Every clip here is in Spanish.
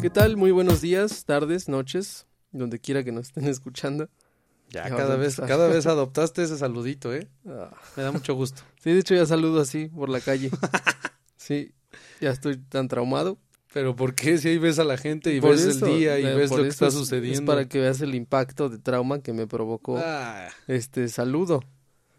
¿Qué tal? Muy buenos días, tardes, noches, donde quiera que nos estén escuchando. Ya, Ya cada vez, cada vez adoptaste ese saludito, ¿eh? Ah, Me da mucho gusto. Sí, de hecho ya saludo así por la calle. Sí, ya estoy tan traumado. Pero ¿por qué? Si ahí ves a la gente y Por ves eso, el día y eh, ves lo que está es- sucediendo. Es para que veas el impacto de trauma que me provocó Ah, este saludo.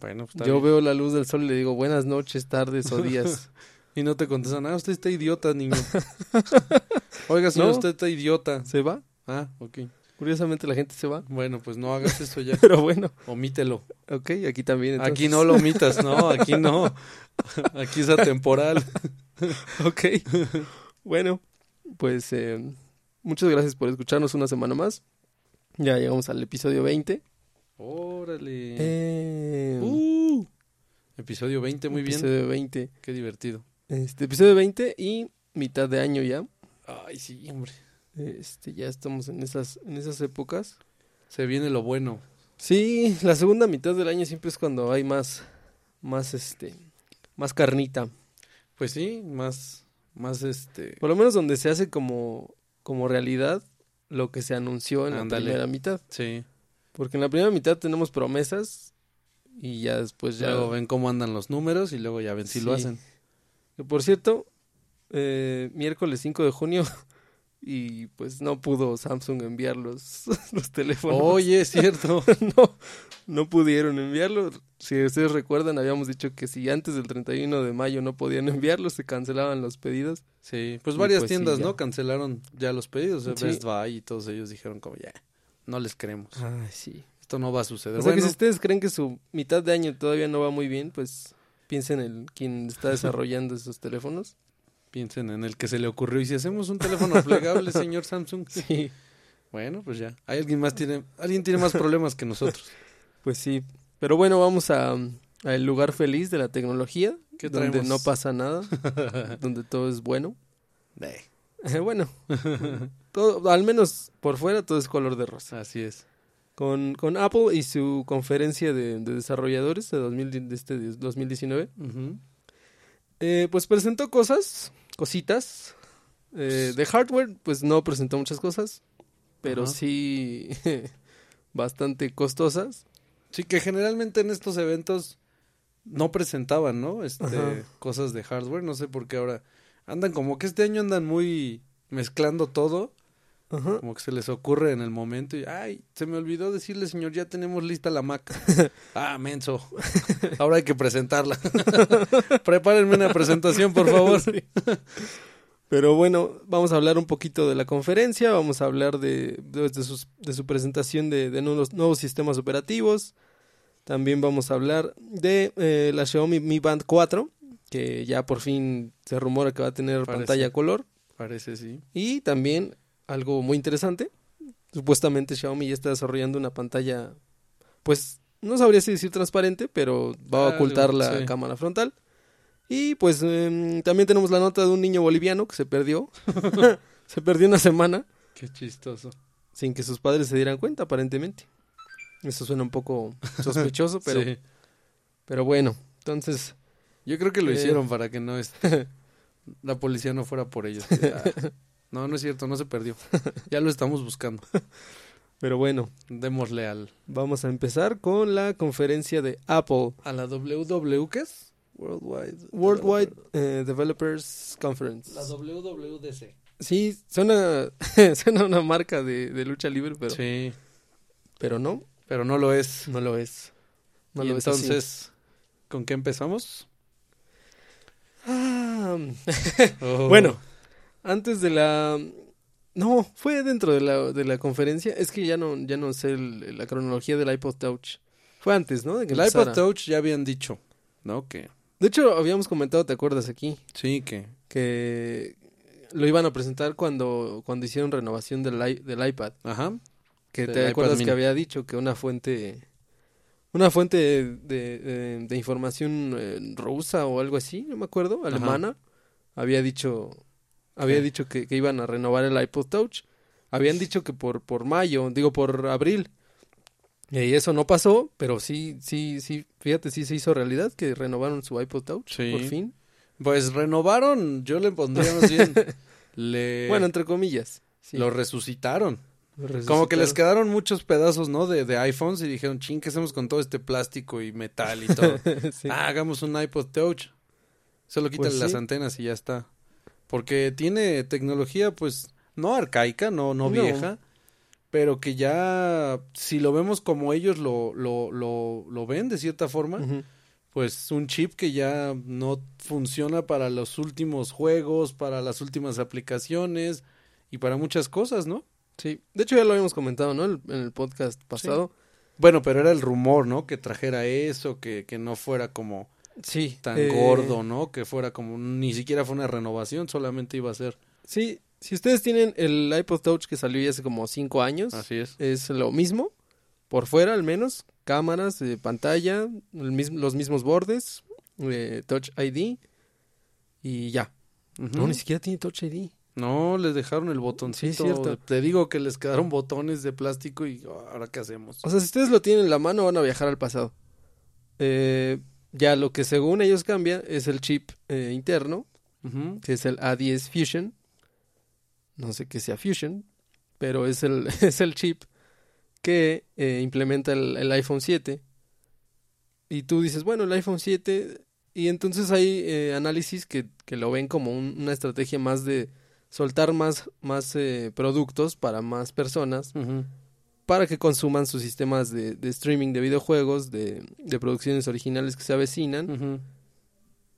bueno, pues Yo bien. veo la luz del sol y le digo buenas noches, tardes o días. Y no te contestan, ah, usted está idiota, niño. Oiga, señor, No. usted está idiota. ¿Se va? Ah, ok. Curiosamente la gente se va. Bueno, pues no hagas eso ya. Pero bueno, Omítelo. ok, aquí también. entonces. Aquí no lo omitas, no, aquí no. Aquí es atemporal. Ok. Bueno, pues eh, muchas gracias por escucharnos una semana más. Ya llegamos al episodio 20. Órale. Eh, Uh, episodio 20, muy bien. Episodio 20. Qué divertido. Este, episodio 20 y mitad de año ya. Ay, sí, hombre. Este, ya estamos en esas, en esas épocas. Se viene lo bueno. Sí, la segunda mitad del año siempre es cuando hay más, más este, más carnita. Pues sí, más, más este. Por lo menos donde se hace como, como realidad lo que se anunció en la primera mitad. Sí. Porque en la primera mitad tenemos promesas y ya después ya... Luego ven cómo andan los números y luego ya ven si lo hacen. Que, Por cierto, eh, miércoles 5 de junio y pues no pudo Samsung enviar los, los teléfonos. Oye, es cierto. no, no pudieron enviarlo. Si ustedes recuerdan, habíamos dicho que si antes del 31 de mayo no podían enviarlos, se cancelaban los pedidos. Sí, pues varias pues tiendas. ¿no? Cancelaron ya los pedidos. Sí. Best Buy y todos ellos dijeron como ya, no les creemos. Ay, sí. Esto no va a suceder. O sea que si ustedes creen que su mitad de año todavía no va muy bien, pues piensen en quien está desarrollando esos teléfonos. piensen en el que se le ocurrió. Y si hacemos un teléfono plegable, señor Samsung. Sí. Bueno, pues ya. Hay alguien más tiene, alguien tiene más problemas que nosotros. Pues sí. Pero bueno, vamos a, a el lugar feliz de la tecnología, ¿Qué donde no pasa nada, donde todo es bueno. Bueno, todo, al menos por fuera todo es color de rosa. Así es. Con, con Apple y su conferencia de, de desarrolladores de, 2000 de este 2019, Ujú. eh, pues presentó cosas, cositas. Eh, de hardware, pues no presentó muchas cosas, pero sí bastante costosas. Sí, que generalmente en estos eventos no presentaban, ¿no? Este, cosas de hardware. No sé por qué ahora andan como que este año andan muy mezclando todo. Ajá. Como que se les ocurre en el momento y, ay, se me olvidó decirle, señor, ya tenemos lista la Mac. ah, menso. Ahora hay que presentarla. Prepárenme una presentación, por favor. Sí. Pero bueno, vamos a hablar un poquito de la conferencia, vamos a hablar de, de, de sus- de su presentación de, de nuevos, nuevos sistemas operativos. También vamos a hablar de eh, la Xiaomi Mi Band 4, que ya por fin se rumora que va a tener Parece. pantalla color. Parece, sí. Y también algo muy interesante, supuestamente Xiaomi ya está desarrollando una pantalla, pues no sabría si decir transparente, pero va a Algo, ocultar la sí. cámara frontal. Y pues em, también tenemos la nota de un niño boliviano que se perdió. se perdió una semana Qué chistoso. sin que sus padres se dieran cuenta, aparentemente. Eso suena un poco sospechoso, pero, Sí. pero bueno. Entonces, Yo creo que lo Eh. hicieron para que no la policía no fuera por ellos. No, no es cierto, no se perdió. Ya lo estamos buscando. pero bueno, Démosle al vamos a empezar con la conferencia de Apple. a la WW ¿qué es? Worldwide Worldwide eh, Developers Conference. la WWDC. Sí, suena, suena una marca de, de lucha libre, pero, Sí, pero no, pero no lo es. no lo es. No y lo es así. entonces, ¿con qué empezamos? Ah, Oh. Bueno, antes de la... No, fue dentro de la, de la conferencia. Es que ya no, ya no sé el- la cronología del iPod Touch. Fue antes, ¿no? De que el iPod. Touch ya habían dicho, ¿no? Que De hecho, habíamos comentado, ¿te acuerdas aquí? sí, que Que lo iban a presentar cuando, cuando hicieron renovación del, del iPad. ajá, Que te acuerdas que había dicho que una fuente una fuente de, de- de información eh, rusa o algo así, no me acuerdo, Ajá. alemana, había dicho había Sí. dicho que, que iban a renovar el iPod Touch. Habían dicho que por por mayo, digo por abril. Y eso no pasó, pero sí sí sí, fíjate, sí se hizo realidad que renovaron su iPod Touch Sí. por fin. pues renovaron, yo le pondría más bien le Bueno, entre comillas. sí. Lo resucitaron. Como que les quedaron muchos pedazos, ¿no? De, de iPhones y dijeron, ching, ¿qué hacemos con todo este plástico y metal y todo? Sí. Ah, hagamos un iPod Touch. Solo quítale Pues las antenas y ya está. Porque tiene tecnología, pues, no arcaica, no, no No. vieja, pero que ya, si lo vemos como ellos lo, lo, lo, lo ven de cierta forma, pues un chip que ya no funciona para los últimos juegos, para las últimas aplicaciones y para muchas cosas, ¿no? Sí, de hecho ya lo habíamos comentado, ¿no? En el podcast pasado. Bueno, pero era el rumor, ¿no? Que trajera eso, que, que no fuera como Sí. tan eh, gordo, ¿no? Que fuera como, ni siquiera fue una renovación, solamente iba a ser. Sí, si ustedes tienen el iPod Touch que salió ya hace como cinco años, Así es. es lo mismo, por fuera al menos, cámaras, eh, pantalla, el mis- los mismos bordes, eh, Touch ID y ya. No, ni siquiera tiene Touch ID. No, les dejaron el botoncito. Sí, cierto. Te digo que les quedaron botones de plástico y oh, ahora qué hacemos. O sea, si ustedes lo tienen en la mano van a viajar al pasado. Eh, ya lo que según ellos cambia es el chip eh, interno, que es el A10 Fusion. No sé qué sea Fusion, pero es el, es el chip que eh, implementa el, el iPhone 7. Y tú dices, bueno, el iPhone 7. Y entonces hay eh, análisis que, que lo ven como un- una estrategia más de soltar más, más eh, productos para más personas. Para que consuman sus sistemas de, de streaming de videojuegos, de, de producciones originales que se avecinan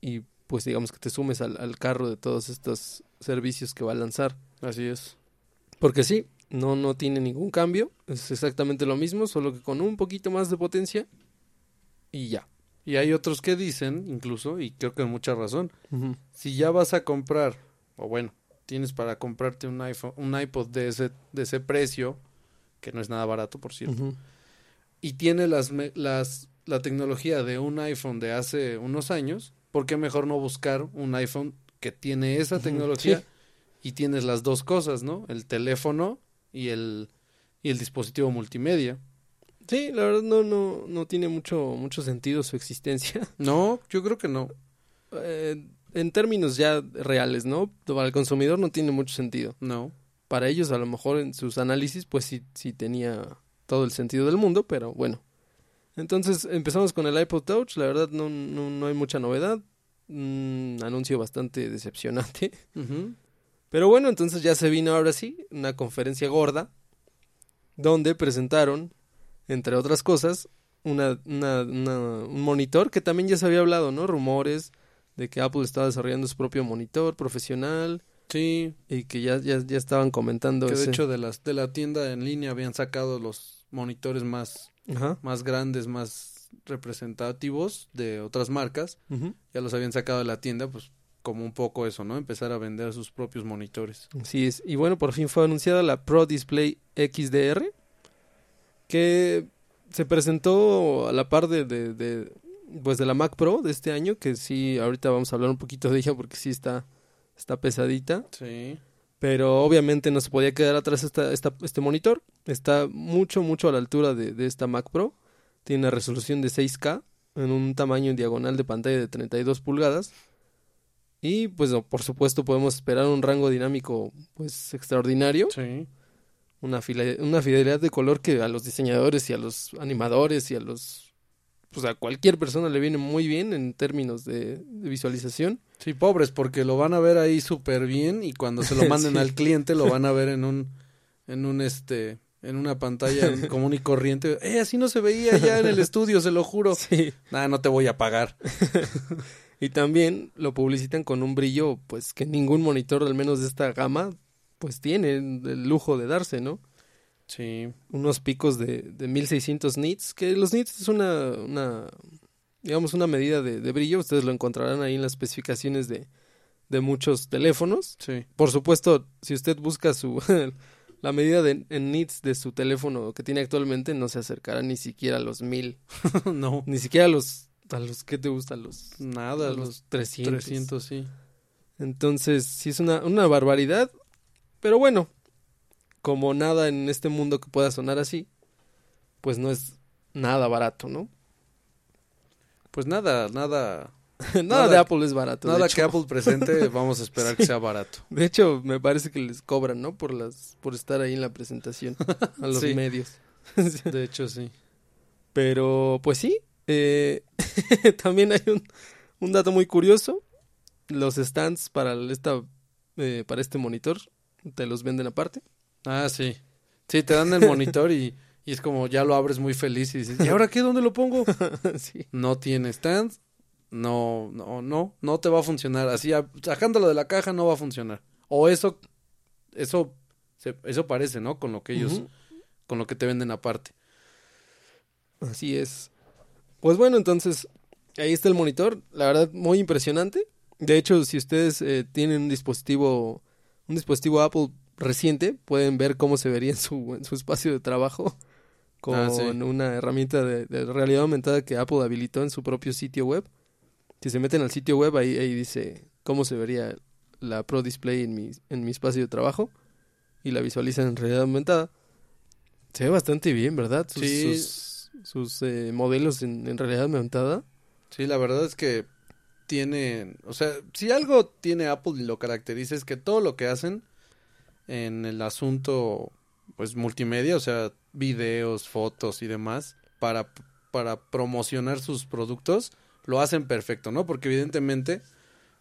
y pues digamos que te sumes al, al carro de todos estos servicios que va a lanzar. Así es. Porque sí, no, no tiene ningún cambio, es exactamente lo mismo, solo que con un poquito más de potencia y ya. Y hay otros que dicen, incluso, y creo que con mucha razón, si ya vas a comprar, o bueno, tienes para comprarte un iPhone, un iPod de ese, de ese precio, que no es nada barato, por cierto, y tiene las, las, la tecnología de un iPhone de hace unos años, ¿por qué mejor no buscar un iPhone que tiene esa tecnología sí. y tienes las dos cosas, ¿no? El teléfono y el, y el dispositivo multimedia. Sí, la verdad no, no, no tiene mucho, mucho sentido su existencia. No, yo creo que no. Eh, en términos ya reales, ¿no? Para el consumidor no tiene mucho sentido. No. Para ellos a lo mejor en sus análisis pues sí, sí tenía todo el sentido del mundo, pero bueno. Entonces empezamos con el iPod Touch, la verdad no, no, no hay mucha novedad, un anuncio bastante decepcionante, pero bueno, entonces ya se vino ahora sí una conferencia gorda donde presentaron, entre otras cosas, una, una, una- un monitor que también ya se había hablado, ¿no? Rumores de que Apple estaba desarrollando su propio monitor profesional Sí, y que ya, ya, ya estaban comentando que de hecho de las de la tienda en línea habían sacado los monitores más Ajá. más grandes, más representativos de otras marcas, ya los habían sacado de la tienda, pues como un poco eso, ¿no? Empezar a vender sus propios monitores. Así es. Y bueno, por fin fue anunciada la Pro Display XDR, que se presentó a la par de, de, de, pues de la Mac Pro de este año, que sí, ahorita vamos a hablar un poquito de ella porque sí está, está pesadita. Sí. Pero obviamente no se podía quedar atrás esta, esta, este monitor. Está mucho, mucho a la altura de, de esta Mac Pro. Tiene una resolución de 6K en un tamaño diagonal de pantalla de 32 pulgadas. Y pues no, por supuesto podemos esperar un rango dinámico pues extraordinario. Sí. Una, fila- una fidelidad de color que a los diseñadores y a los animadores y a los... Pues a cualquier persona le viene muy bien en términos de, de visualización. Sí, pobres, porque lo van a ver ahí súper bien y cuando se lo manden Sí. al cliente lo van a ver en un, en un este, en una pantalla común y corriente. Eh, así no se veía ya en el estudio, se lo juro. Sí. Nah, no te voy a pagar. Y también lo publicitan con un brillo, pues que ningún monitor, al menos de esta gama, pues tiene el lujo de darse, ¿no? Sí. Unos picos de, de 1600 nits, que los nits es una, una digamos, una medida de, de brillo, ustedes lo encontrarán ahí en las especificaciones de, de muchos teléfonos. Sí. Por supuesto, si usted busca su la medida de, en nits de su teléfono que tiene actualmente, no se acercará ni siquiera a los 1000, no. ni siquiera a los, a los, ¿qué te gusta? A los, Nada, a los los 300. 300, sí. Entonces, sí es una, una barbaridad. Pero bueno, como nada en este mundo que pueda sonar así, pues no es nada barato, ¿no? Pues nada, nada nada, Nada- de Apple es barato. Nada que Apple presente, vamos a esperar que sea barato. De hecho, me parece que les cobran, ¿no? Por las, por estar ahí en la presentación a los Sí. medios. De hecho, sí. Pero, pues sí. eh, también hay un, un dato muy curioso. Los stands para esta, eh, para este monitor te los venden aparte. Ah, sí. Sí, te dan el monitor y, y es como ya lo abres muy feliz y dices, ¿y ahora qué? ¿Dónde lo pongo? sí. No tiene stand, no, no, no, no te va a funcionar. Así, sacándolo de la caja no va a funcionar. O eso, eso, eso parece, ¿no? Con lo que ellos, con lo que te venden aparte. Así es. Pues bueno, entonces ahí está el monitor. La verdad, muy impresionante. De hecho, si ustedes eh, tienen un dispositivo, un dispositivo Apple reciente, pueden ver cómo se vería en su, en su espacio de trabajo con Ah, sí. una herramienta de, de realidad aumentada que Apple habilitó en su propio sitio web. Si se meten al sitio web, ahí, ahí dice cómo se vería la Pro Display en mi, en mi espacio de trabajo y la visualizan en realidad aumentada. Se ve bastante bien, ¿verdad? Sus, Sí. sus, sus, eh, modelos en, en realidad aumentada. Sí, la verdad es que tiene, o sea, si algo tiene Apple y lo caracteriza es que todo lo que hacen en el asunto, pues multimedia, o sea, videos, fotos y demás, para, para promocionar sus productos, lo hacen perfecto, ¿no? Porque evidentemente,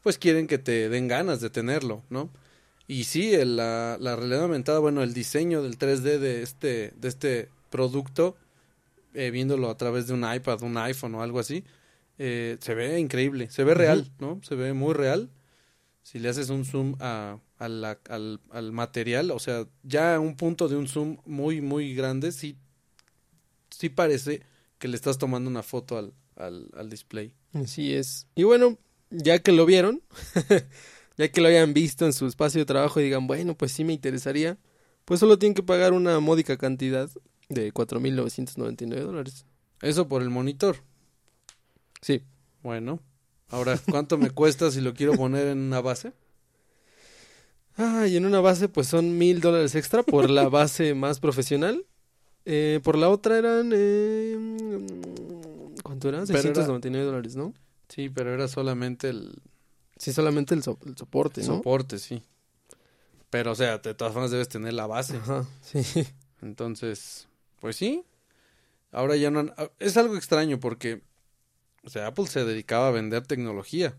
pues quieren que te den ganas de tenerlo, ¿no? Y sí, el- la, la realidad aumentada, bueno, el diseño del 3D de este, de este producto, eh, viéndolo a través de un iPad, un iPhone o algo así, eh, se ve increíble, se ve real, ¿no? Se ve muy real. Si le haces un zoom a, a la- al, al material, o sea, ya a un punto de un zoom muy, muy grande, sí, sí parece que le estás tomando una foto al, al, al display. Así es. Y bueno, ya que lo vieron, ya que lo hayan visto en su espacio de trabajo y digan, bueno, pues sí me interesaría, pues solo tienen que pagar una módica cantidad de 4.999 dólares. Eso por el monitor. Sí. Bueno, ahora, ¿cuánto me cuesta si lo quiero poner en una base? Ah, y en una base pues son mil dólares extra por la base más profesional. Eh, por la otra eran... Eh, ¿Cuánto eran? Pero era- 699 dólares, ¿no? Sí, pero era solamente el Sí, solamente el, so- el soporte, ¿no? soporte, sí. Pero, o sea, de todas formas debes tener la base. Ajá, sí. Entonces, pues sí. Ahora ya no... han- ah, Es algo extraño porque, o sea, Apple se dedicaba a vender tecnología.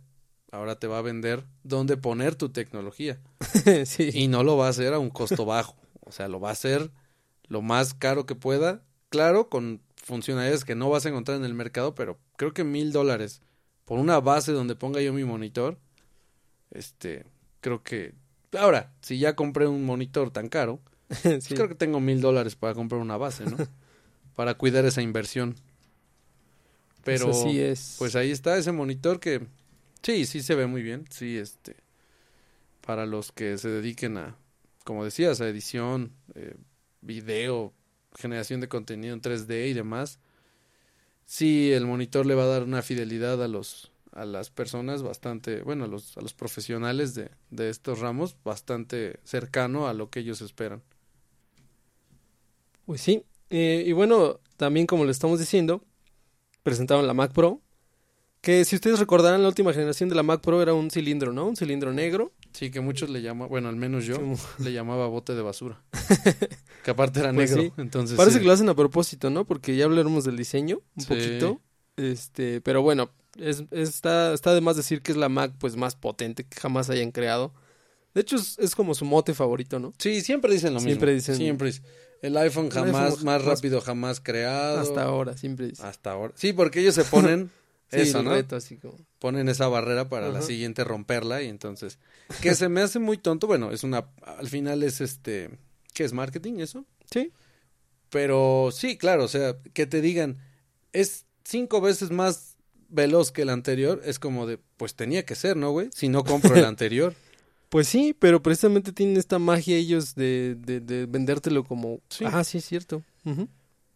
Ahora te va a vender dónde poner tu tecnología. sí. Y no lo va a hacer a un costo bajo. O sea, lo va a hacer lo más caro que pueda. Claro, con funcionalidades que no vas a encontrar en el mercado, pero creo que mil dólares por una base donde ponga yo mi monitor. Este, creo que... Ahora, si ya compré un monitor tan caro, pues sí. creo que tengo mil dólares para comprar una base, ¿no? para cuidar esa inversión. Pero, Pues así es. pues ahí está ese monitor que sí, sí se ve muy bien. Sí, este, para los que se dediquen a, como decías, a edición, eh, video, generación de contenido en 3D y demás. Sí, el monitor le va a dar una fidelidad a los a las personas bastante, bueno, a los, a los profesionales de, de estos ramos, bastante cercano a lo que ellos esperan. Pues sí. Eh, y bueno, también como le estamos diciendo, presentaron la Mac Pro. Que si ustedes recordarán, la última generación de la Mac Pro era un cilindro, ¿no? Un cilindro negro. Sí, que muchos le llaman, bueno, al menos yo le llamaba bote de basura. que aparte era Pues negro, sí. entonces Parece sí. que lo hacen a propósito, ¿no? Porque ya hablaremos del diseño un poquito. Este, pero bueno, es, está, está de más decir que es la Mac pues más potente que jamás hayan creado. De hecho, es, es como su mote favorito, ¿no? Sí, siempre dicen lo mismo. Siempre dicen- Siempre dicen, el iPhone El jamás, iPhone más rápido jamás creado. Hasta ahora, siempre dice. Hasta ahora. Sí, porque ellos se ponen Sí, eso, ¿no? reto, así como. Ponen esa barrera para la siguiente romperla y entonces que se me hace muy tonto, bueno, es una al final es este ¿qué es marketing eso? Sí. Pero sí, claro, o sea, que te digan es cinco veces más veloz que el anterior, es como de pues tenía que ser, ¿no, güey? Si no compro el anterior. Pues sí, pero precisamente tienen esta magia ellos de, de, de vendértelo como... Sí. Ah, sí, es cierto.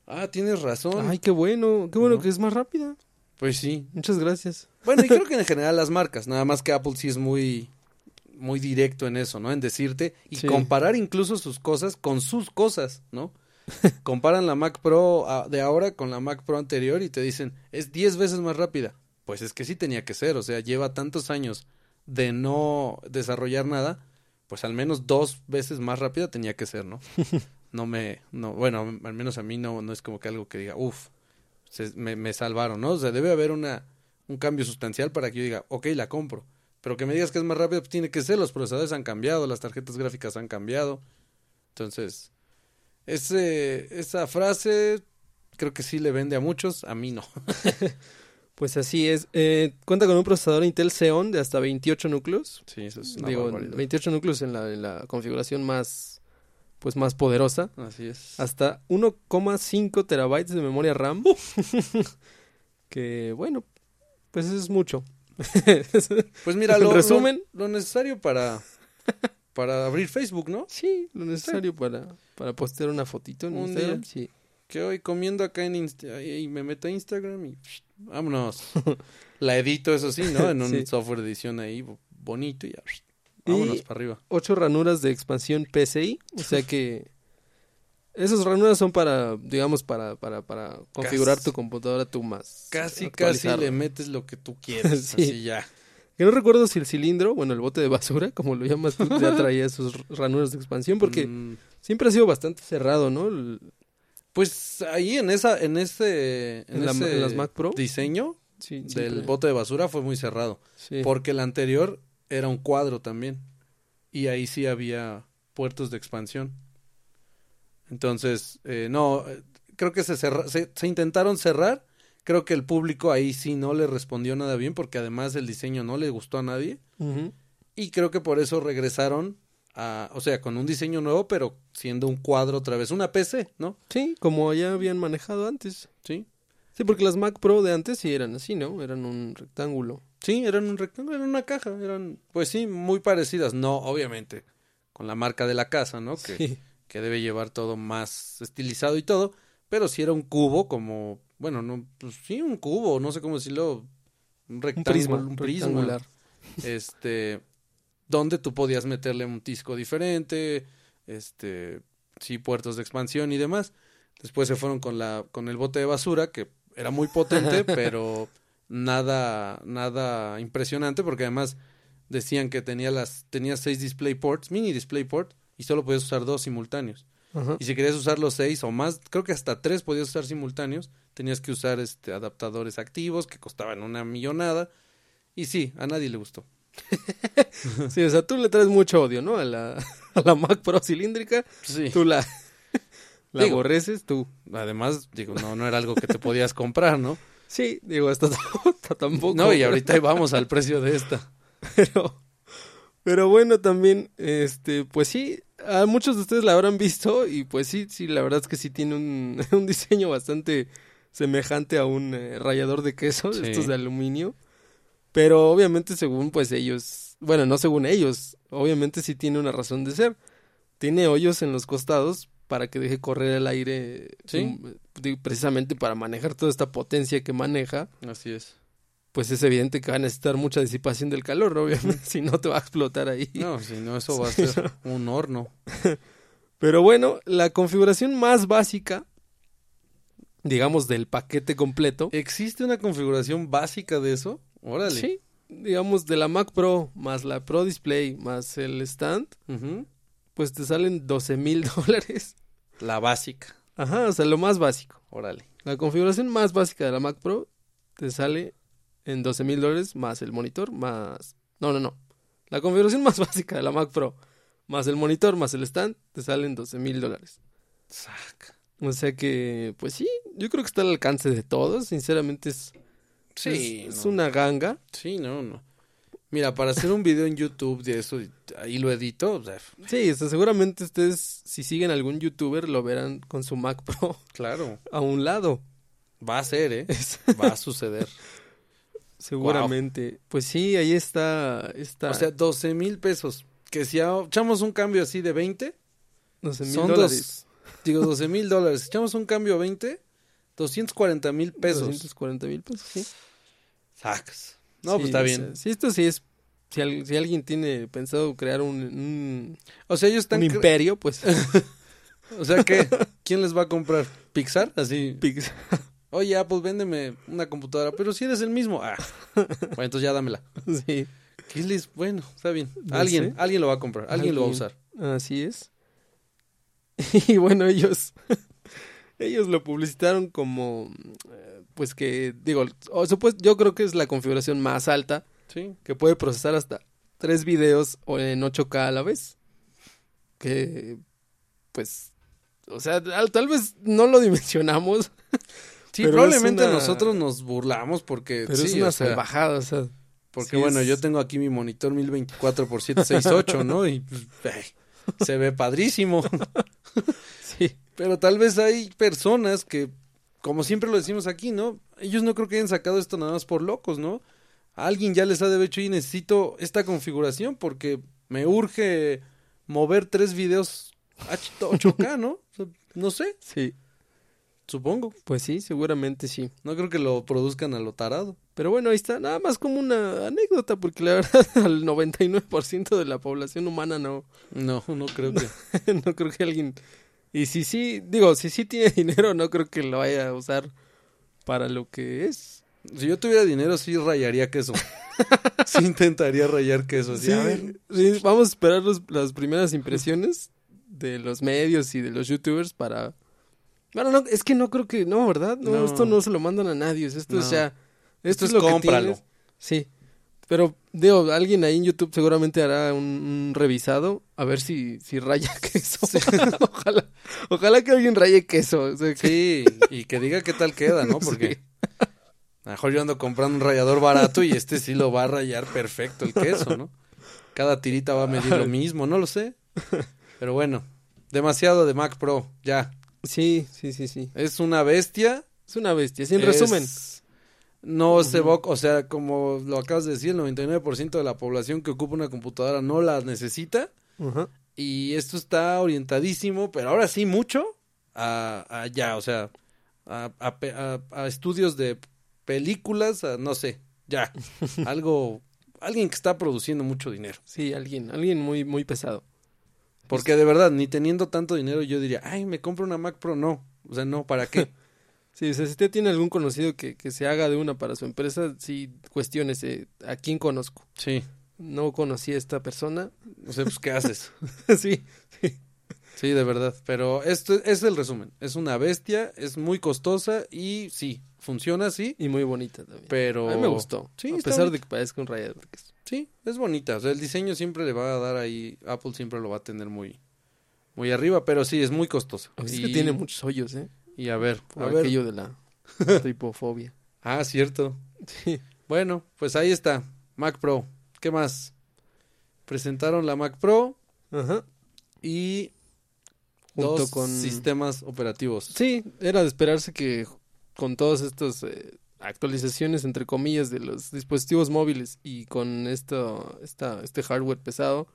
Ah, tienes razón. Ay, qué bueno, qué bueno ¿No? que es más rápida. Pues sí. Muchas gracias. Bueno, y creo que en general las marcas, nada más que Apple sí es muy muy directo en eso, ¿no? En decirte y Sí. comparar incluso sus cosas con sus cosas, ¿no? Comparan la Mac Pro ah, de ahora con la Mac Pro anterior y te dicen, es 10 veces más rápida. pues es que sí tenía que ser, o sea, lleva tantos años de no desarrollar nada, pues al menos dos veces más rápida tenía que ser, ¿no? No me, no, bueno, al menos a mí no, no es como que algo que diga, uff, me, me salvaron, ¿no? O sea, debe haber una, un cambio sustancial para que yo diga, ok, la compro. Pero que me digas que es más rápido, pues tiene que ser, los procesadores han cambiado, las tarjetas gráficas han cambiado. Entonces, ese, esa frase creo que sí le vende a muchos, a mí no. pues así es. Eh, cuenta con un procesador Intel Xeon de hasta 28 núcleos. Sí, eso es una Digo, barbaridad. 28 núcleos en la, en la configuración más, pues más poderosa. Así es. Hasta 1,5 terabytes de memoria RAM. que bueno, pues eso es mucho. Pues mira, lo, resumen. lo, lo necesario para, para abrir Facebook, ¿no? Sí, lo necesario para, para postear una fotito en Un Instagram. día. Sí. Que hoy comiendo acá en Insta y me meto a Instagram y psh, vámonos. La edito, eso sí, ¿no? En un Sí. software de edición ahí bo- bonito y ya. psh, Vámonos Y- para arriba. Ocho ranuras de expansión PCI. O sea que esas ranuras son para, digamos, para, para, para configurar Casi- tu computadora tú más. Casi, casi le metes lo que tú quieras. Sí. Así ya. Que no recuerdo si el cilindro, bueno, el bote de basura, como lo llamas tú, ya traía sus ranuras de expansión, porque Mm, siempre ha sido bastante cerrado, ¿no? El- pues ahí en esa, en ese, en, En la- ese en las Mac Pro. diseño sí, del siempre- bote de basura fue muy cerrado. sí. Porque el anterior era un cuadro también. Y ahí sí había puertos de expansión. Entonces, eh, no, eh, creo que se, cerra- se, se intentaron cerrar. Creo que el público ahí sí no le respondió nada bien porque además el diseño no le gustó a nadie. Y creo que por eso regresaron a, o sea, con un diseño nuevo, pero siendo un cuadro otra vez, una PC, ¿no? Sí, como ya habían manejado antes. Sí. Sí, porque las Mac Pro de antes sí eran así, ¿no? Eran un rectángulo. Sí, eran un rectángulo, eran una caja, eran, pues sí, muy parecidas. No, obviamente, con la marca de la casa, ¿no? Que, Sí. que debe llevar todo más estilizado y todo, pero si era un cubo como, bueno, no, pues sí, un cubo, no sé cómo decirlo, un Un rectángulo, prisma, un prisma, rectangular. este, donde tú podías meterle un disco diferente, este, sí, puertos de expansión y demás. Después se fueron con la, con el bote de basura, que era muy potente, pero nada, nada impresionante, porque además decían que tenía las, tenía seis DisplayPorts, mini DisplayPort, y solo podías usar dos simultáneos. Y si querías usar los seis o más, creo que hasta tres podías usar simultáneos, tenías que usar este adaptadores activos que costaban una millonada. Y sí, a nadie le gustó. Sí, o sea, tú le traes mucho odio, ¿no? A la, a la Mac Pro cilíndrica. Sí. Tú la, la Digo. aborreces, tú. Además, digo, no, no era algo que te podías comprar, ¿no? Sí, digo, hasta, hasta tampoco. No, y ahorita vamos al precio de esta. Pero, pero bueno, también, este, pues sí, a muchos de ustedes la habrán visto y pues sí, sí, la verdad es que sí tiene un, un diseño bastante semejante a un eh, rallador de queso, Sí. estos de aluminio. Pero obviamente según pues ellos, bueno, no según ellos, obviamente sí tiene una razón de ser. Tiene hoyos en los costados para que deje correr el aire, Sí. mm, precisamente para manejar toda esta potencia que maneja Así es. pues es evidente que va a necesitar mucha disipación del calor, obviamente, si no te va a explotar ahí. No, si no, eso va a ser un horno. Pero bueno, la configuración más básica, digamos, del paquete completo, ¿Existe una configuración básica de eso? Órale. sí, digamos, de la Mac Pro más la Pro Display más el stand, pues te salen 12 mil dólares. La básica. Ajá, o sea, lo más básico. Órale. La configuración más básica de la Mac Pro te sale en 12 mil dólares más el monitor, más... No, no, no. La configuración más básica de la Mac Pro más el monitor, más el stand, te salen 12 mil dólares. Sac. O sea que, pues sí, yo creo que está al alcance de todos. Sinceramente es, Sí, es, es no. una ganga. Sí, no, no. Mira, para hacer un video en YouTube de eso, ahí lo edito, o sea, Sí, o sea, seguramente ustedes, si siguen algún youtuber, lo verán con su Mac Pro claro, a un lado. va a ser, ¿eh? Es- Va a suceder. seguramente. Pues sí, ahí está. está O sea, 12 mil pesos. Que si echamos un cambio así de 20, 12 mil dólares. dos, digo 12 mil dólares. Echamos un cambio a 20, 240 mil pesos. 240 mil pesos, sí. Sacas. No, Sí, pues está o bien. sea, sí, esto sí es. Si, al- si alguien tiene pensado crear un, un, O sea, ellos están... un imperio, pues. O sea, ¿qué? ¿Quién les va a comprar? ¿Pixar? Así. Pix- Oye, Apple, véndeme una computadora, pero si eres el mismo. Ah, bueno, entonces ya dámela. Sí. ¿Qué les? Bueno, está bien. No Alguien, sé. alguien lo va a comprar, alguien, lo va a usar. Así es. Y bueno, ellos, ellos lo publicitaron como, eh, pues que, digo, o supues- yo creo que es la configuración más alta Sí. que puede procesar hasta tres videos o en 8K a la vez. Que, pues, o sea, tal, vez no lo dimensionamos, Sí, Pero probablemente una- nosotros nos burlamos porque pero sí, es una o sea, salvajada, o sea, porque sí bueno, es- yo tengo aquí mi monitor 1024 por 768, ¿no? Y pues, se ve padrísimo. sí, Pero tal vez hay personas que, como siempre lo decimos aquí, ¿no? Ellos no creo que hayan sacado esto nada más por locos, ¿no? A alguien ya les ha de haber hecho y necesito esta configuración porque me urge mover tres videos H- 8K, ¿no? No sé, sí, supongo. pues sí, seguramente sí. No creo que lo produzcan a lo tarado. Pero bueno, ahí está, nada más como una anécdota, porque la verdad al 99% de la población humana no, No, no creo que. no creo que alguien... Y si sí, digo, si sí tiene dinero, no creo que lo vaya a usar para lo que es. Si yo tuviera dinero, sí rayaría queso. sí intentaría rayar queso. así, Sí, a ver. sí, vamos a esperar los- las primeras impresiones de los medios y de los youtubers para... Bueno, no, es que no creo que... No, ¿verdad? No, No. esto no se lo mandan a nadie. Esto No. es ya... Esto es lo cómpralo. que. Sí. Pero, digo, alguien ahí en YouTube seguramente hará un, un revisado a ver si, si raya queso. ojalá, ojalá que alguien raye queso. o sea, que- Sí, y que diga qué tal queda, ¿no? Porque Sí. a lo mejor yo ando comprando un rallador barato y este sí lo va a rayar perfecto el queso, ¿no? Cada tirita va a medir lo mismo, no lo sé. Pero bueno, demasiado de Mac Pro, ya. Sí, sí, sí, sí. Es una bestia. Es una bestia. Es- resumen. No se va, o sea, como lo acabas de decir, el 99% de la población que ocupa una computadora no la necesita. Y esto está orientadísimo, pero ahora sí mucho a, a ya, o sea, a- a estudios de películas, a, no sé, ya, algo, alguien que está produciendo mucho dinero. Sí, alguien, alguien muy, muy pesado. Porque de verdad, ni teniendo tanto dinero yo diría, ay, me compro una Mac Pro, no, o sea, no, ¿para qué? Sí, o sea, si usted tiene algún conocido que, que se haga de una para su empresa, sí, cuestiónese a quién conozco. Sí, No conocí a esta persona. o sea, pues, ¿qué haces? sí, sí. Sí, de verdad, pero esto es el resumen, es una bestia, es muy costosa y sí, funciona así, Y muy bonita también. pero... A mí me gustó. Sí, a pesar de que parezca un rayador de queso. Sí, es bonita. O sea, el diseño siempre le va a dar ahí. Apple siempre lo va a tener muy, muy arriba, pero sí, es muy costosa. Es y, que tiene muchos hoyos, ¿eh? Y a ver, Por a ver. aquello de la tripofobia. Ah, cierto. Sí. Bueno, pues ahí está. Mac Pro. ¿Qué más? Presentaron la Mac Pro Ajá. y Junto dos con... sistemas operativos. Sí, era de esperarse que con todas estas eh, actualizaciones, entre comillas, de los dispositivos móviles y con esto, esta, este hardware pesado,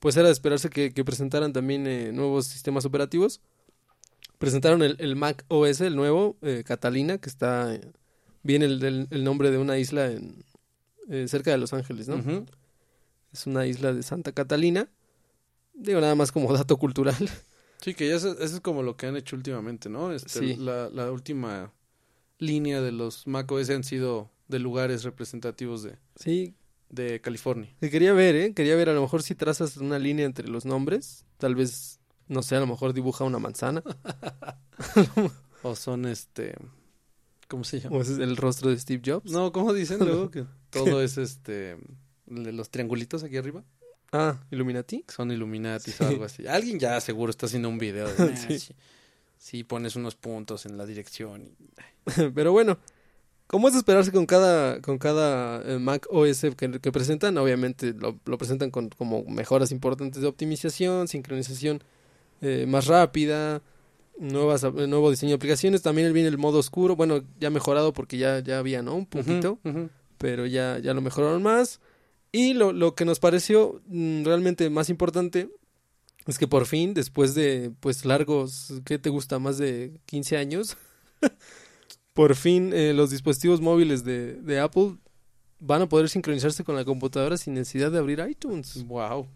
pues era de esperarse que, que presentaran también eh, nuevos sistemas operativos. Presentaron el, el Mac OS, el nuevo, eh, Catalina, que está, viene el, el nombre de una isla en, eh, cerca de Los Ángeles, ¿no? Es una isla de Santa Catalina. Digo nada más como dato cultural. Sí, que ya eso, eso es como lo que han hecho últimamente, ¿no? Este, Sí. la, la última línea de los Mac OS han sido de lugares representativos de, Sí, de California. Que quería ver, ¿eh? Quería ver, a lo mejor si trazas una línea entre los nombres, tal vez, no sé, a lo mejor dibuja una manzana, O son este. ¿Cómo se llama? o ese es el rostro de Steve Jobs. No, ¿cómo dicen luego? Que todo es este. Los triangulitos aquí arriba. Ah, Illuminati. Son Illuminati o algo así. Alguien ya seguro está haciendo un video. De, Sí. sí. sí, pones unos puntos en la dirección. y- Pero bueno, como es de esperarse con cada, con cada eh, Mac OS que, que presentan, obviamente lo, lo presentan con como mejoras importantes de optimización, sincronización eh, más rápida, nuevas, eh, nuevo diseño de aplicaciones. También viene el modo oscuro, bueno, ya mejorado porque ya, ya había, ¿no? Un poquito. Pero ya, ya lo mejoraron más. Y lo, lo que nos pareció mm, realmente más importante es que por fin, después de pues largos, ¿qué te gusta? Más de 15 años, por fin eh, los dispositivos móviles de, de Apple van a poder sincronizarse con la computadora sin necesidad de abrir iTunes. Wow.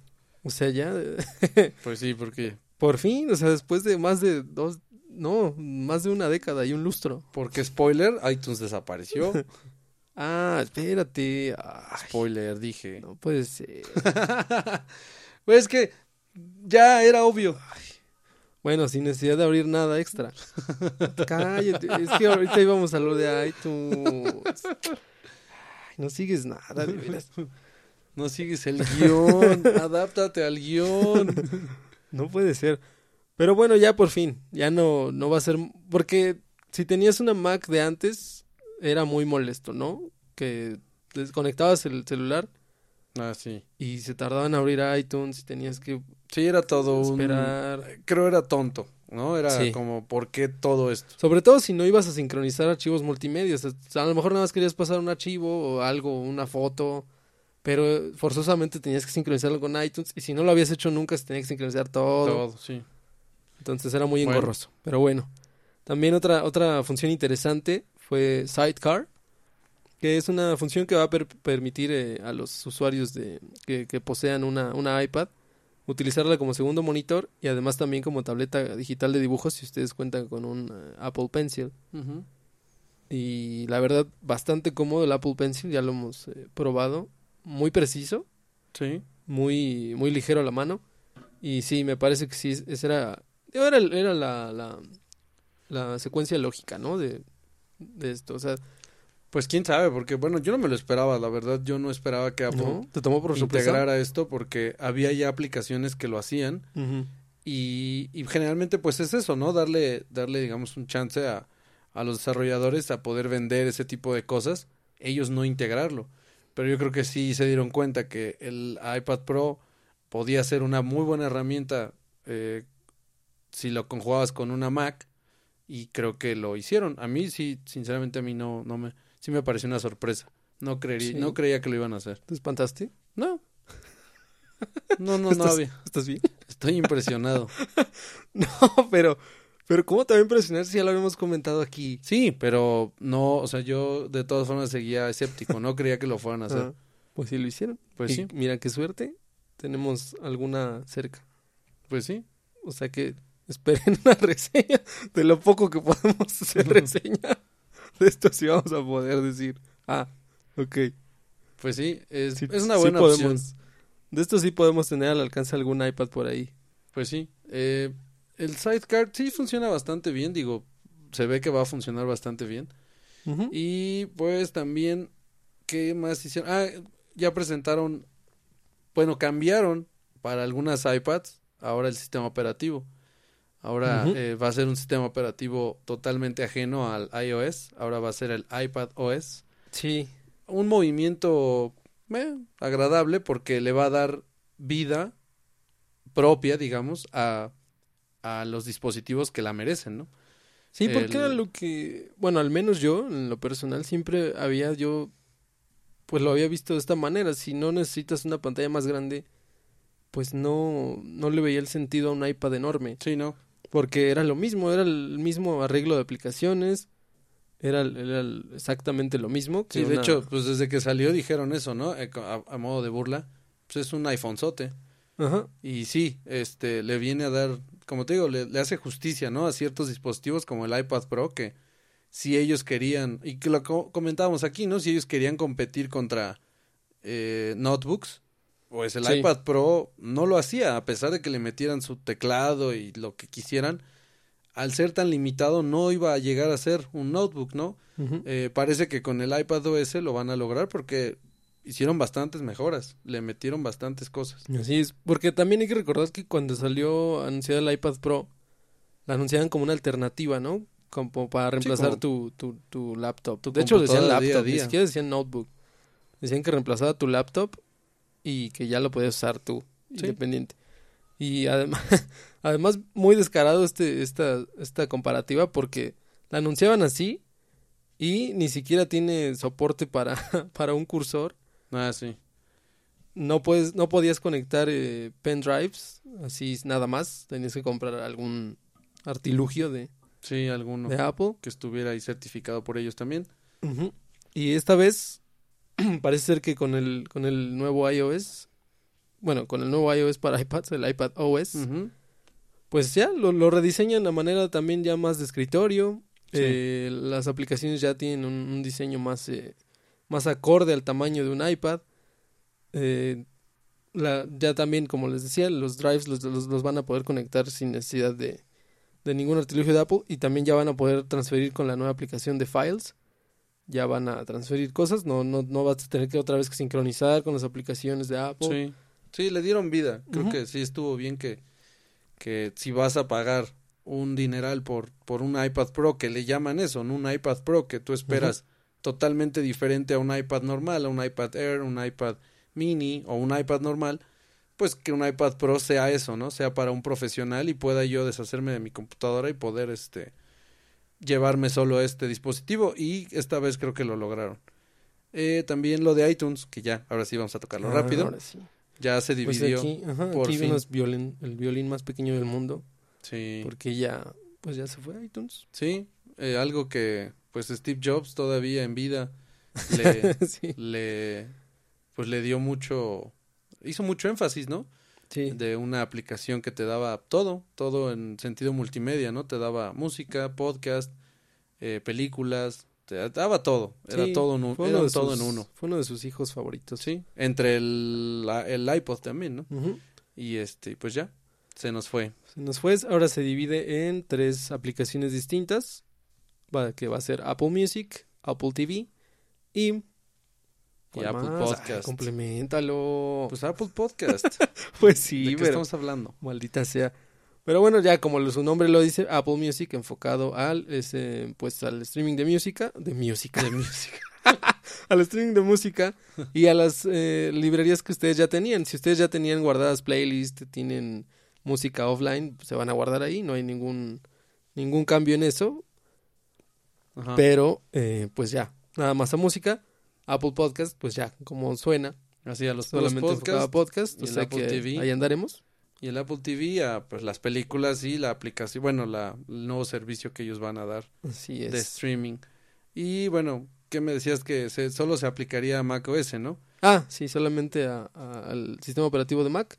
O sea, ya, Pues sí, porque. Por fin, o sea, después de más de dos, no, más de una década y un lustro. Porque, spoiler, iTunes desapareció. Ah, espérate. Ay, spoiler, dije. no puede ser. Pues es que ya era obvio. Bueno, sin necesidad de abrir nada extra. Cállate, es que ahorita íbamos a lo de iTunes. Ay, no sigues nada, de veras. No sigues el guion. Adáptate al guion. No puede ser. Pero bueno, ya por fin, ya no, no va a ser, porque si tenías una Mac de antes, era muy molesto, ¿no? Que desconectabas el celular Ah, sí. y se tardaba en abrir iTunes y tenías que Sí, era todo un... esperar. Creo era tonto, ¿no? Era Sí. como, ¿por qué todo esto? Sobre todo si no ibas a sincronizar archivos multimedia. O sea, a lo mejor nada más querías pasar un archivo o algo, una foto, pero forzosamente tenías que sincronizarlo con iTunes y si no lo habías hecho nunca se tenía que sincronizar todo. Todo, sí. Entonces era muy Bueno. engorroso. Pero bueno. También otra, otra función interesante fue Sidecar, que es una función que va a per- permitir eh, a los usuarios de, que, que posean una, una iPad utilizarla como segundo monitor y además también como tableta digital de dibujos si ustedes cuentan con un eh, Apple Pencil. Y la verdad, bastante cómodo el Apple Pencil, ya lo hemos eh, probado. Muy preciso, Sí. muy, muy ligero a la mano. Y sí, me parece que sí, es- esa era, era, era la, la, la secuencia lógica, ¿no? De, de esto, o sea, Pues quién sabe, porque bueno, yo no me lo esperaba, la verdad, yo no esperaba que Apple ¿no? Te tomó por integrara esto porque había ya aplicaciones que lo hacían y, y generalmente pues es eso, ¿no? Darle, darle digamos un chance a, a los desarrolladores a poder vender ese tipo de cosas, ellos no integrarlo. Pero yo creo que sí se dieron cuenta que el iPad Pro podía ser una muy buena herramienta eh, si lo conjugabas con una Mac y creo que lo hicieron. A mí sí, sinceramente a mí no, no me, sí me pareció una sorpresa. No creería, Sí. no creía que lo iban a hacer. ¿Te espantaste? No. No, no, no ¿Estás, había. ¿Estás bien? Estoy impresionado. No, pero, pero ¿cómo te va a impresionar si ya lo habíamos comentado aquí? Sí, pero no, o sea, yo de todas formas seguía escéptico, no creía que lo fueran a hacer. Ah, pues sí lo hicieron. Pues Y sí, Mira qué suerte, tenemos alguna cerca. pues sí. O sea que esperen una reseña de lo poco que podemos hacer reseña. De esto sí vamos a poder decir. Ah, ok. Pues sí, es, Sí- es una sí buena podemos. opción. De esto sí podemos tener al alcance algún iPad por ahí. Pues sí. Eh, el sidecar sí funciona bastante bien, digo, se ve que va a funcionar bastante bien. Y pues también, ¿qué más hicieron? Ah, ya presentaron, bueno, cambiaron para algunas iPads ahora el sistema operativo. Ahora eh, va a ser un sistema operativo totalmente ajeno al iOS. Ahora va a ser el iPad OS. Sí. Un movimiento eh, agradable porque le va a dar vida propia, digamos, a, a los dispositivos que la merecen, ¿no? Sí, porque El- era lo que, bueno, al menos yo, en lo personal, siempre había yo, pues lo había visto de esta manera. Si no necesitas una pantalla más grande, pues no, no le veía el sentido a un iPad enorme. Sí, ¿no? Porque era lo mismo, era el mismo arreglo de aplicaciones, era, era exactamente lo mismo. que Sí, de una- hecho, pues desde que salió dijeron eso, ¿no? Eh, A, a modo de burla. Pues es un iPhone sote. Ajá. Y sí, este, le viene a dar, como te digo, le, le hace justicia, ¿no? A ciertos dispositivos como el iPad Pro que si ellos querían, y que lo co- comentábamos aquí, ¿no? Si ellos querían competir contra eh, notebooks, pues el Sí. iPad Pro no lo hacía, a pesar de que le metieran su teclado y lo que quisieran. Al ser tan limitado no iba a llegar a ser un notebook, ¿no? Eh, parece que con el iPad OS lo van a lograr porque hicieron bastantes mejoras, le metieron bastantes cosas. Así es, porque también hay que recordar que cuando salió anunciada el iPad Pro, la anunciaban como una alternativa, ¿no? Como para reemplazar como- tu, tu, tu laptop. tu de hecho, decían laptop, día ni siquiera decían notebook. Decían que reemplazaba tu laptop y que ya lo podías usar tú, independiente. Y además, además muy descarado este, esta, esta comparativa porque la anunciaban así y ni siquiera tiene soporte para, para un cursor Ah, sí. no puedes, no podías conectar eh, pendrives, así nada más. Tenías que comprar algún artilugio de, Sí, alguno de Apple. que estuviera ahí certificado por ellos también. Y esta vez parece ser que con el, con el nuevo iOS, bueno, con el nuevo iOS para iPads, el iPad OS, pues ya lo, lo rediseñan a manera también ya más de escritorio. Sí. Eh, las aplicaciones ya tienen un, un diseño más, eh, más acorde al tamaño de un iPad. Eh, la, ya también, como les decía, los drives los, los, los van a poder conectar sin necesidad de, de ningún artilugio de Apple y también ya van a poder transferir con la nueva aplicación de Files. Ya van a transferir cosas, no, no, no vas a tener que otra vez que sincronizar con las aplicaciones de Apple. Sí. Sí, le dieron vida. Creo que sí estuvo bien que, que si vas a pagar un dineral por, por un iPad Pro, que le llaman eso, ¿no? Un iPad Pro que tú esperas totalmente diferente a un iPad normal, a un iPad Air, un iPad mini o un iPad normal, pues que un iPad Pro sea eso, ¿no? Sea para un profesional y pueda yo deshacerme de mi computadora y poder este llevarme solo este dispositivo y esta vez creo que lo lograron. Eh, también lo de iTunes, que ya, ahora sí vamos a tocarlo Ah, rápido. ahora sí. Ya se Pues dividió. aquí, ajá, por aquí fin. vimos violín, el violín más pequeño del mundo, Sí. porque ya, pues ya se fue a iTunes. Sí, eh, algo que pues Steve Jobs todavía en vida le, sí, le pues le dio mucho hizo mucho énfasis, ¿no? sí. De una aplicación que te daba todo, todo en sentido multimedia, ¿no? Te daba música, podcast, eh, películas, te daba todo, era Sí, todo en, un- era todo sus- en uno. Fue uno de sus hijos favoritos. Sí, entre el, la- el iPod también, ¿no? Y este, pues ya, se nos fue. Se nos fue, ahora se divide en tres aplicaciones distintas, va, que va a ser Apple Music, Apple TV y... Y ¿cuál Apple más? Ay, Podcast. complementalo. Pues Apple Podcast. Pues ¿De sí, qué pero estamos hablando? maldita sea. Pero bueno, ya como su nombre lo dice, Apple Music enfocado al ese, pues al streaming de música, de música, De música. al streaming de música y a las eh, librerías que ustedes ya tenían. Si ustedes ya tenían guardadas playlists, tienen música offline, se van a guardar ahí, no hay ningún ningún cambio en eso, Ajá. pero eh, pues ya, nada más a música. Apple Podcast, pues ya, como suena, Así a los solamente podcasts podcast, y o el sea Apple que TV. ahí andaremos. y el Apple TV a pues las películas y la aplicación, bueno, la, el nuevo servicio que ellos van a dar Así es. de streaming. Y bueno, ¿qué me decías que se, solo se aplicaría a macOS, no? Ah, sí, solamente a- a- al sistema operativo de Mac.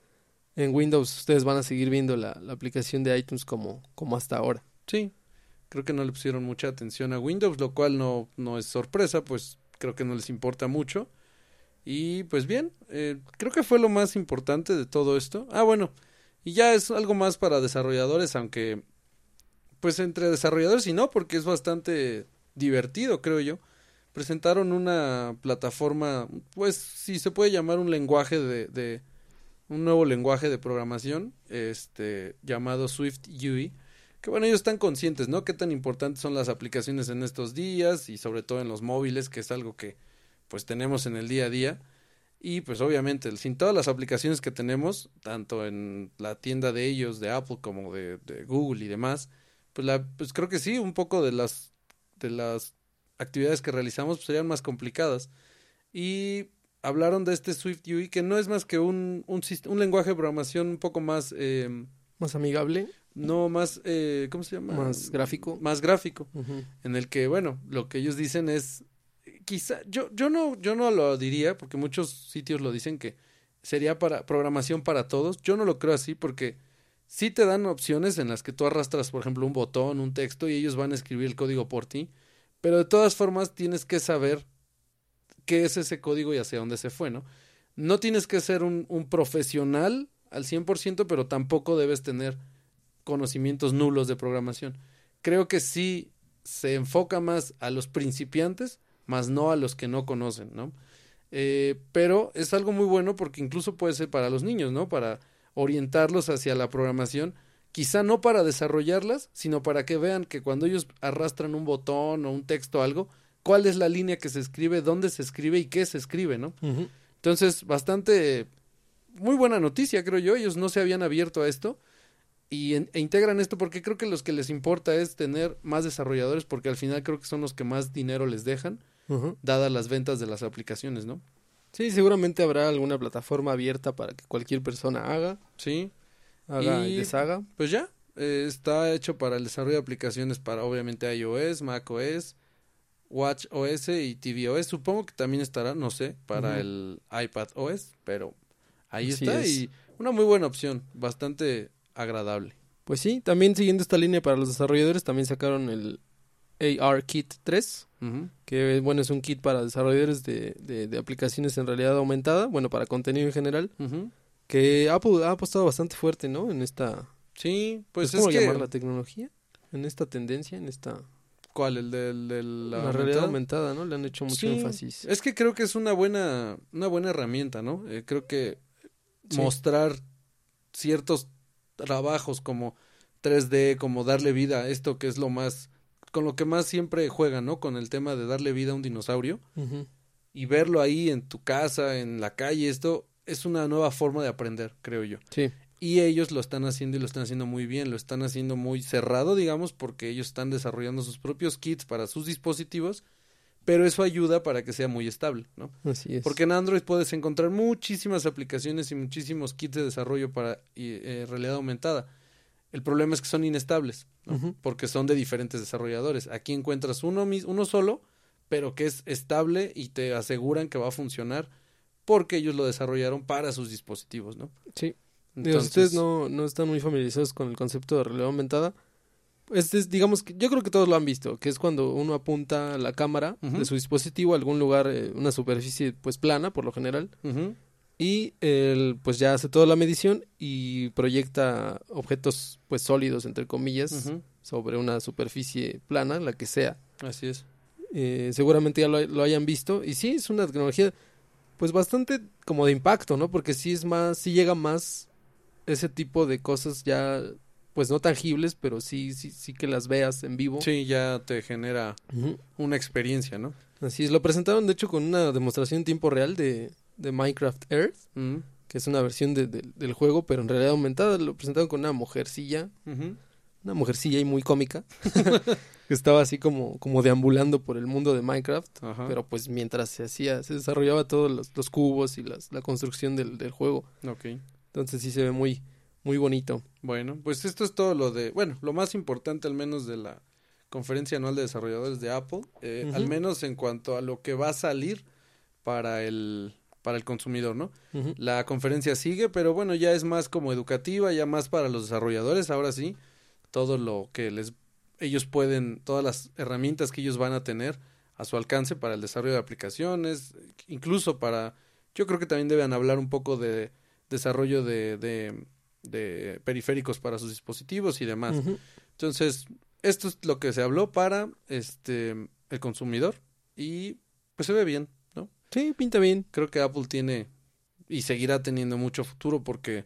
En Windows ustedes van a seguir viendo la, la aplicación de iTunes como, como hasta ahora. Sí. Creo que no le pusieron mucha atención a Windows, lo cual no, no es sorpresa, pues creo que no les importa mucho. Y pues bien, eh, creo que fue lo más importante de todo esto. Ah, bueno, y ya es algo más para desarrolladores, aunque pues entre desarrolladores y no, porque es bastante divertido, creo yo. Presentaron una plataforma, pues si se puede llamar un lenguaje de, de un nuevo lenguaje de programación, este llamado Swift UI, que bueno, ellos están conscientes, ¿no? Qué tan importantes son las aplicaciones en estos días y sobre todo en los móviles, que es algo que pues tenemos en el día a día. Y pues obviamente, sin todas las aplicaciones que tenemos, tanto en la tienda de ellos, de Apple como de, de Google y demás, pues, la, pues creo que sí, un poco de las, de las actividades que realizamos pues, serían más complicadas. Y hablaron de este Swift UI, que no es más que un, un, lenguaje de programación un poco más, eh, Más amigable, no más, eh, ¿cómo se llama? más gráfico. Más gráfico. En el que bueno lo que ellos dicen es quizá yo yo no yo no lo diría porque muchos sitios lo dicen que sería para programación para todos. Yo no lo creo así porque sí te dan opciones en las que tú arrastras por ejemplo un botón un texto y ellos van a escribir el código por ti. Pero de todas formas tienes que saber qué es ese código y hacia dónde se fue no no tienes que ser un, un profesional al 100% pero tampoco debes tener conocimientos nulos de programación creo que sí se enfoca más a los principiantes, más no a los que no conocen, ¿no? Eh, pero es algo muy bueno porque incluso puede ser para los niños, ¿no? Para orientarlos hacia la programación, quizá no para desarrollarlas, sino para que vean que cuando ellos arrastran un botón o un texto o algo, cuál es la línea que se escribe, dónde se escribe y qué se escribe, ¿no? Entonces, bastante, muy buena noticia, creo yo. Ellos no se habían abierto a esto y en- e integran esto porque creo que los que les importa es tener más desarrolladores porque al final creo que son los que más dinero les dejan, dadas las ventas de las aplicaciones, ¿no? Sí, seguramente habrá alguna plataforma abierta para que cualquier persona haga, Sí, haga y, Y- deshaga. pues ya, eh, está hecho para el desarrollo de aplicaciones para obviamente iOS, macOS, WatchOS y tvOS. Supongo que también estará, no sé, para Ujú. el iPad OS, pero ahí Así está es. y una muy buena opción, bastante agradable. Pues sí, también siguiendo esta línea para los desarrolladores, también sacaron el AR Kit 3, que bueno, es un kit para desarrolladores de, de, aplicaciones en realidad aumentada, bueno, para contenido en general, que Apple ha apostado bastante fuerte, ¿no? En esta... Sí, pues es ¿cómo llamar la tecnología? En esta tendencia, en esta... ¿Cuál? El de, la, realidad aumentada, ¿no? Le han hecho mucho énfasis. Es que creo que es una buena, una buena herramienta, ¿no? Eh, creo que mostrar ciertos trabajos como 3D, como darle vida a esto que es lo más, con lo que más siempre juegan, ¿no? Con el tema de darle vida a un dinosaurio y verlo ahí en tu casa, en la calle, esto es una nueva forma de aprender, creo yo. Sí. Y ellos lo están haciendo y lo están haciendo muy bien, lo están haciendo muy cerrado, digamos, porque ellos están desarrollando sus propios kits para sus dispositivos, pero eso ayuda para que sea muy estable, ¿no? Así es. Porque en Android puedes encontrar muchísimas aplicaciones y muchísimos kits de desarrollo para eh, realidad aumentada. El problema es que son inestables, ¿no? porque son de diferentes desarrolladores. Aquí encuentras uno, uno solo, pero que es estable y te aseguran que va a funcionar porque ellos lo desarrollaron para sus dispositivos, ¿no? Sí. Entonces, ustedes no, no están muy familiarizados con el concepto de realidad aumentada. Este es, digamos que yo creo que todos lo han visto, que es cuando uno apunta la cámara de su dispositivo a algún lugar, eh, una superficie pues plana por lo general, y él pues ya hace toda la medición y proyecta objetos pues sólidos entre comillas sobre una superficie plana, la que sea. Así es. Eh, seguramente ya lo, lo, hayan visto y sí es una tecnología pues bastante como de impacto, ¿no? Porque sí es más, sí llega más ese tipo de cosas ya pues no tangibles, pero sí, sí, sí que las veas en vivo. Sí, ya te genera una experiencia, ¿no? Así es, lo presentaron de hecho con una demostración en tiempo real de, de Minecraft Earth, que es una versión de, del juego, pero en realidad aumentada, lo presentaron con una mujercilla, una mujercilla y muy cómica, que estaba así como, como deambulando por el mundo de Minecraft, pero pues mientras se hacía, se desarrollaba todos los, cubos y las, la construcción del, del juego. Okay. Entonces sí se ve muy, muy bonito. Bueno, pues esto es todo lo de, bueno, lo más importante al menos de la conferencia anual de desarrolladores de Apple, eh, al menos en cuanto a lo que va a salir para el para el consumidor, ¿no? La conferencia sigue, pero bueno, ya es más como educativa, ya más para los desarrolladores, ahora sí, todo lo que les ellos pueden, todas las herramientas que ellos van a tener a su alcance para el desarrollo de aplicaciones, incluso para, yo creo que también deben hablar un poco de desarrollo de, de, periféricos para sus dispositivos y demás. Entonces, esto es lo que se habló para este el consumidor y pues se ve bien, ¿no? Sí, pinta bien. Creo que Apple tiene y seguirá teniendo mucho futuro porque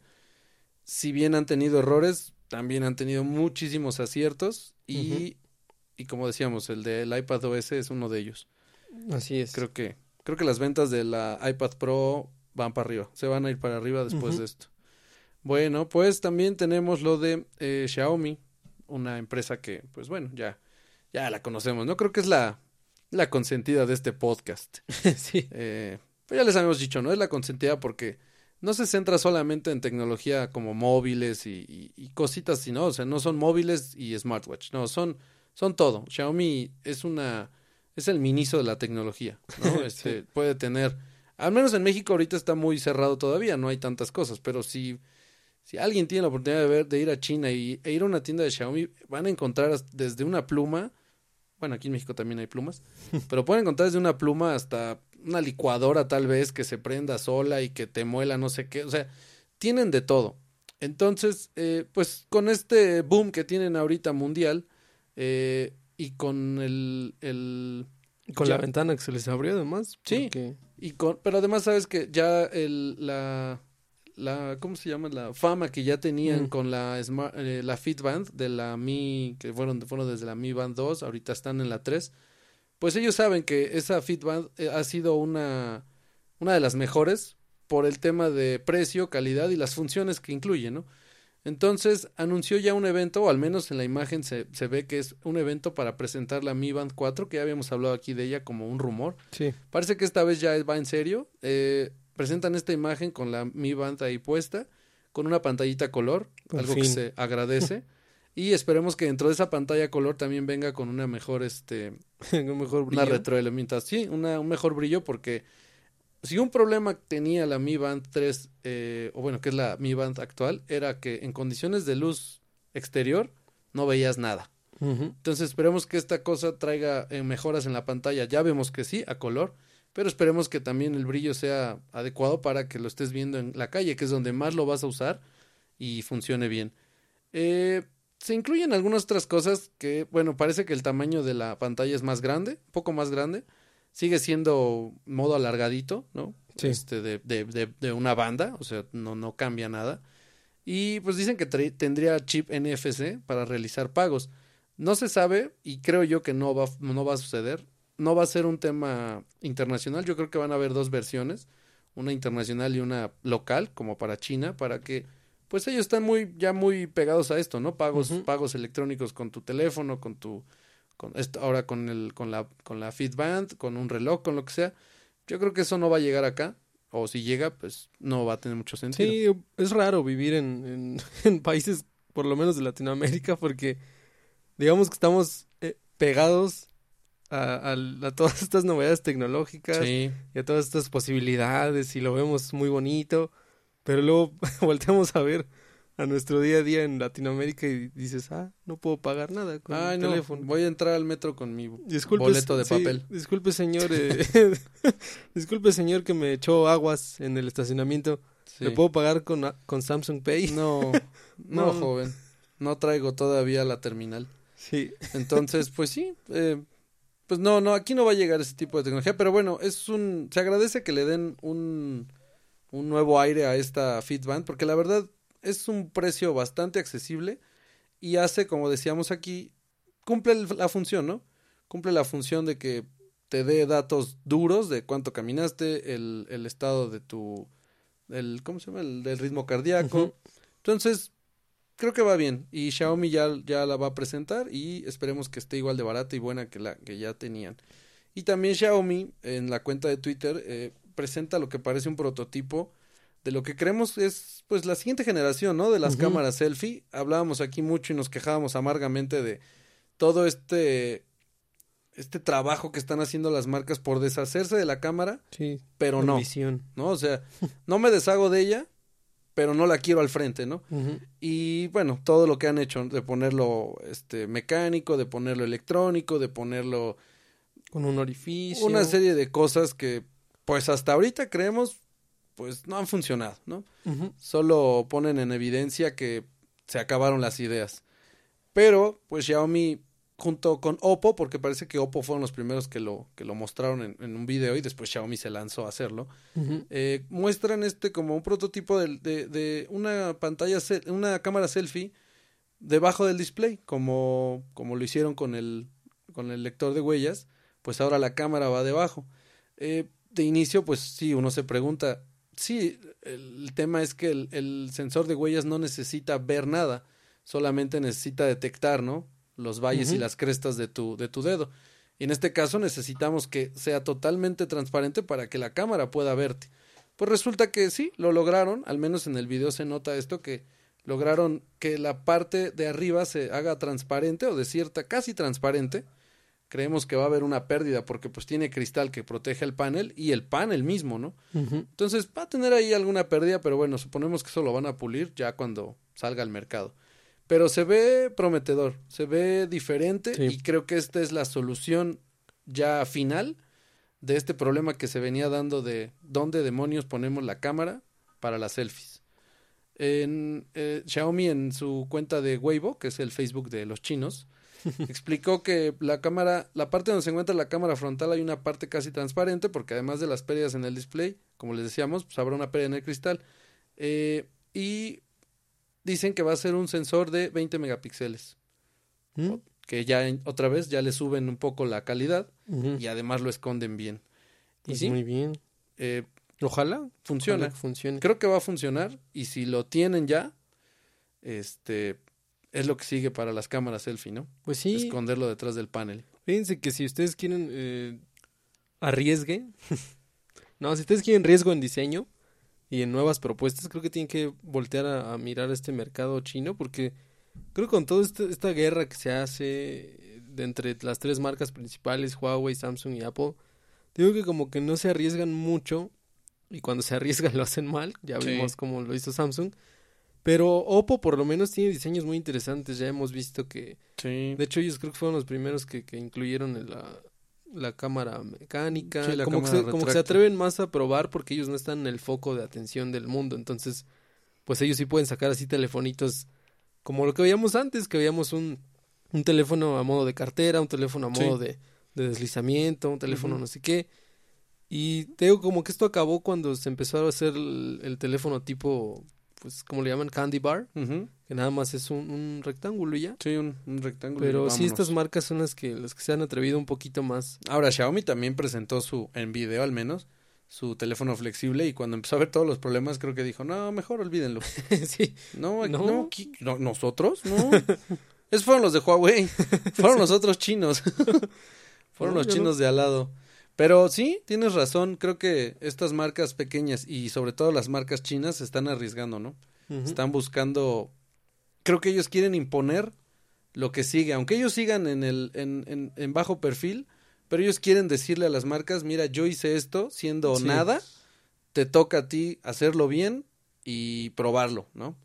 si bien han tenido errores, también han tenido muchísimos aciertos y, y como decíamos, el del iPad OS es uno de ellos. Así es. Creo que creo que las ventas de la iPad Pro van para arriba, se van a ir para arriba después de esto. Bueno, pues también tenemos lo de eh, Xiaomi, una empresa que, pues bueno, ya, ya la conocemos, ¿no? Creo que es la, la consentida de este podcast. sí. Eh, pues ya les habíamos dicho, ¿no? Es la consentida porque no se centra solamente en tecnología como móviles y, y, cositas, sino, o sea, no son móviles y smartwatch, no, son, son todo. Xiaomi es una, es el miniso de la tecnología, ¿no? Este, Puede tener al menos en México ahorita está muy cerrado todavía, no hay tantas cosas, pero si, si alguien tiene la oportunidad de, ver, de ir a China y, e ir a una tienda de Xiaomi, van a encontrar desde una pluma, bueno, aquí en México también hay plumas, pero pueden encontrar desde una pluma hasta una licuadora tal vez que se prenda sola y que te muela no sé qué, o sea, tienen de todo. Entonces, eh, pues con este boom que tienen ahorita mundial eh, y con el... el con la ventana que se les abrió además. Sí. Y con, pero además sabes que ya el, la, la, ¿cómo se llama? La fama que ya tenían mm. con la, Smart, eh, la Fitband de la Mi, que fueron, fueron desde la Mi Band 2, ahorita están en la 3, pues ellos saben que esa Fitband eh, ha sido una, una de las mejores por el tema de precio, calidad y las funciones que incluye, ¿no? Entonces anunció ya un evento, o al menos en la imagen se, se, ve que es un evento para presentar la Mi Band 4, que ya habíamos hablado aquí de ella como un rumor. Sí. Parece que esta vez ya va en serio. Eh, presentan esta imagen con la Mi Band ahí puesta, con una pantallita color, algo que se agradece. y esperemos que dentro de esa pantalla color también venga con una mejor, este, un mejor brillo. Una retroalimentación, sí, una, un mejor brillo porque si un problema tenía la Mi Band 3, eh, o bueno, que es la Mi Band actual, era que en condiciones de luz exterior, no veías nada. Entonces esperemos que esta cosa traiga eh, mejoras en la pantalla. Ya vemos que sí, a color, pero esperemos que también el brillo sea adecuado para que lo estés viendo en la calle, que es donde más lo vas a usar y funcione bien. Eh, se incluyen algunas otras cosas que, bueno, parece que el tamaño de la pantalla es más grande, un poco más grande. Sigue siendo modo alargadito, ¿no? Sí. Este, de, de, de, una banda, o sea, no, no cambia nada. Y pues dicen que tendría chip NFC para realizar pagos. No se sabe y creo yo que no va, no va a suceder. No va a ser un tema internacional. Yo creo que van a haber dos versiones, una internacional y una local, como para China, para que pues ellos están muy ya muy pegados a esto, ¿no? Pagos pagos electrónicos con tu teléfono, con tu con esto, ahora con el con la con la Fitband, con un reloj, con lo que sea. Yo creo que eso no va a llegar acá o si llega, pues no va a tener mucho sentido. Sí, es raro vivir en, en, en países por lo menos de Latinoamérica porque digamos que estamos eh, pegados a, a, todas estas novedades tecnológicas y a todas estas posibilidades y lo vemos muy bonito, pero luego volteamos a ver a nuestro día a día en Latinoamérica y dices, ah, no puedo pagar nada con el teléfono. Voy a entrar al metro con mi boleto de papel. disculpe, señor, eh, disculpe, señor, que me echó aguas en el estacionamiento. ¿Le puedo pagar con, con Samsung Pay? No, no, joven. No traigo todavía la terminal. Sí. Entonces, pues sí, eh, pues no, no, aquí no va a llegar ese tipo de tecnología, pero bueno, es un, se agradece que le den un, un nuevo aire a esta Fitband, porque la verdad es un precio bastante accesible y hace, como decíamos aquí, cumple la función, ¿no? Cumple la función de que te dé datos duros de cuánto caminaste, el, el estado de tu, el, ¿cómo se llama? El del ritmo cardíaco. Entonces, creo que va bien y Xiaomi ya, ya la va a presentar y esperemos que esté igual de barata y buena que la que ya tenían. Y también Xiaomi en la cuenta de Twitter eh, presenta lo que parece un prototipo de lo que creemos es pues la siguiente generación, ¿no? De las cámaras selfie. Hablábamos aquí mucho y nos quejábamos amargamente de todo este este trabajo que están haciendo las marcas por deshacerse de la cámara, sí, pero no, ¿no? O sea, no me deshago de ella, pero no la quiero al frente, ¿no? Y bueno, todo lo que han hecho, de ponerlo este mecánico, de ponerlo electrónico, de ponerlo con un orificio. Una serie de cosas que pues hasta ahorita creemos pues no han funcionado, ¿no? Solo ponen en evidencia que se acabaron las ideas. Pero pues Xiaomi junto con Oppo, porque parece que Oppo fueron los primeros que lo, que lo mostraron en, en un video y después Xiaomi se lanzó a hacerlo, eh, muestran este como un prototipo de, de, de una pantalla, una cámara selfie debajo del display, como, como lo hicieron con el, con el lector de huellas, pues ahora la cámara va debajo. Eh, de inicio, pues sí, uno se pregunta, sí, el tema es que el, el sensor de huellas no necesita ver nada, solamente necesita detectar, ¿no? Los valles y las crestas de tu, de tu dedo. Y en este caso necesitamos que sea totalmente transparente para que la cámara pueda verte. Pues resulta que sí, lo lograron, al menos en el video se nota esto, que lograron que la parte de arriba se haga transparente o de cierta, casi transparente. Creemos que va a haber una pérdida porque pues tiene cristal que protege el panel y el panel mismo, ¿no? Entonces va a tener ahí alguna pérdida, pero bueno, suponemos que eso lo van a pulir ya cuando salga al mercado. Pero se ve prometedor, se ve diferente y creo que esta es la solución ya final de este problema que se venía dando de dónde demonios ponemos la cámara para las selfies. En, eh, Xiaomi en su cuenta de Weibo, que es el Facebook de los chinos, explicó que la cámara, la parte donde se encuentra la cámara frontal hay una parte casi transparente porque además de las pérdidas en el display, como les decíamos, pues habrá una pérdida en el cristal. Eh, y dicen que va a ser un sensor de 20 megapíxeles. ¿Mm? Que ya otra vez ya le suben un poco la calidad y además lo esconden bien. y pues sí, muy bien. Eh, ojalá funcione. funcione. Creo que va a funcionar y si lo tienen ya, este es lo que sigue para las cámaras selfie, ¿no? Pues sí. Esconderlo detrás del panel. Fíjense que si ustedes quieren eh, arriesgue, no, si ustedes quieren riesgo en diseño, y en nuevas propuestas, creo que tienen que voltear a, mirar este mercado chino porque creo que con toda este, esta guerra que se hace de entre las tres marcas principales, Huawei, Samsung y Apple, digo que como que no se arriesgan mucho y cuando se arriesgan lo hacen mal, ya vimos cómo lo hizo Samsung, Pero Oppo por lo menos tiene diseños muy interesantes. Ya hemos visto que... Sí. De hecho, ellos creo que fueron los primeros que, que incluyeron en la, la cámara mecánica. Sí, la como, que se, como que se atreven más a probar porque ellos no están en el foco de atención del mundo. Entonces, pues ellos sí pueden sacar así telefonitos como lo que veíamos antes, que veíamos un, un teléfono a modo de cartera, un teléfono a Sí. modo de, de deslizamiento, un teléfono no sé qué. Y te digo, como que esto acabó cuando se empezó a hacer el, el teléfono tipo, pues, como le llaman, candy bar. Que nada más es un, un rectángulo y ya. Sí, un, un rectángulo. Pero sí, estas marcas son las que, las que se han atrevido un poquito más. Ahora, Xiaomi también presentó su, en video al menos, su teléfono flexible y cuando empezó a ver todos los problemas creo que dijo, no, mejor olvídenlo. sí, No, ¿No? no, ¿qui- no, nosotros, no. Esos fueron los de Huawei, fueron los otros chinos, fueron No, los no. chinos de al lado. Pero sí, tienes razón, creo que estas marcas pequeñas y sobre todo las marcas chinas se están arriesgando, ¿no? Están buscando, creo que ellos quieren imponer lo que sigue, aunque ellos sigan en el en, en, en bajo perfil, pero ellos quieren decirle a las marcas, mira, yo hice esto siendo Sí. nada, te toca a ti hacerlo bien y probarlo, ¿no?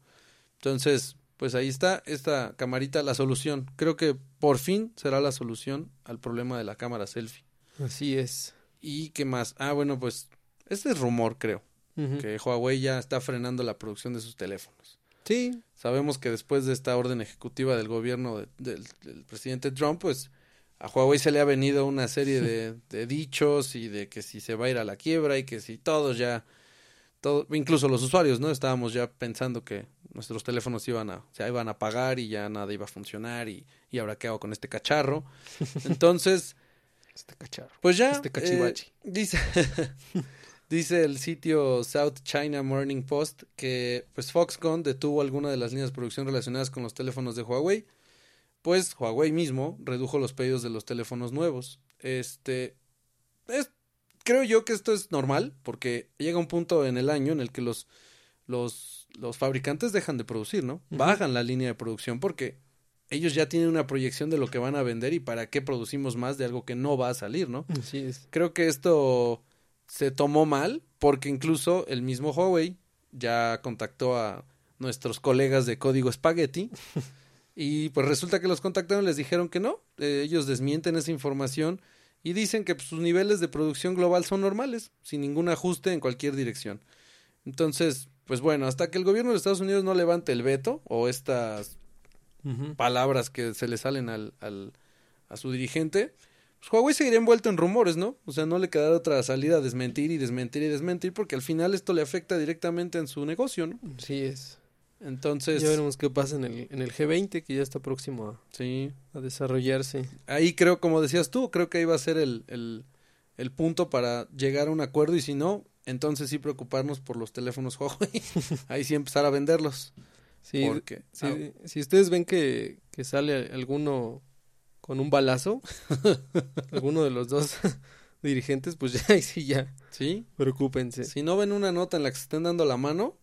Entonces, pues ahí está esta camarita, la solución. Creo que por fin será la solución al problema de la cámara selfie. Así es. ¿Y qué más? Ah, bueno, pues este es rumor, creo, que Huawei ya está frenando la producción de sus teléfonos. Sí, Sabemos que después de esta orden ejecutiva del gobierno de- del, del presidente Trump, pues a Huawei se le ha venido una serie de, de dichos y de que si se va a ir a la quiebra y que si todos ya, todo, incluso los usuarios, ¿no? Estábamos ya pensando que nuestros teléfonos iban a, se iban a apagar y ya nada iba a funcionar y, y ahora qué hago con este cacharro. Entonces, este cacharro. pues ya Este cachivachi. eh, dice dice el sitio South China Morning Post que pues Foxconn detuvo alguna de las líneas de producción relacionadas con los teléfonos de Huawei, pues Huawei mismo redujo los pedidos de los teléfonos nuevos. Este es creo yo que esto es normal porque llega un punto en el año en el que los los los fabricantes dejan de producir, ¿no? Bajan la línea de producción porque ellos ya tienen una proyección de lo que van a vender y para qué producimos más de algo que no va a salir, ¿no? Así es. Creo que esto se tomó mal porque incluso el mismo Huawei ya contactó a nuestros colegas de código Spaghetti y pues resulta que los contactaron y les dijeron que no, eh, ellos desmienten esa información y dicen que pues, sus niveles de producción global son normales, sin ningún ajuste en cualquier dirección. Entonces, pues bueno, hasta que el gobierno de Estados Unidos no levante el veto o estas palabras que se le salen al, al- a su dirigente, pues Huawei seguiría envuelto en rumores, ¿no? O sea, no le quedará otra salida a desmentir y desmentir y desmentir, porque al final esto le afecta directamente en su negocio, ¿no? Así es. Entonces, Ya veremos qué pasa en el, en el G20, que ya está próximo a, sí, a desarrollarse. ahí creo, como decías tú, creo que ahí va a ser el, el, el punto para llegar a un acuerdo y si no, entonces sí preocuparnos por los teléfonos Huawei, ahí sí empezar a venderlos. Sí, porque, sí, ah, si ustedes ven que, que sale alguno con un balazo, alguno de los dos dirigentes, pues ya, ahí sí, ya, sí, preocúpense. si no ven una nota en la que se estén dando la mano,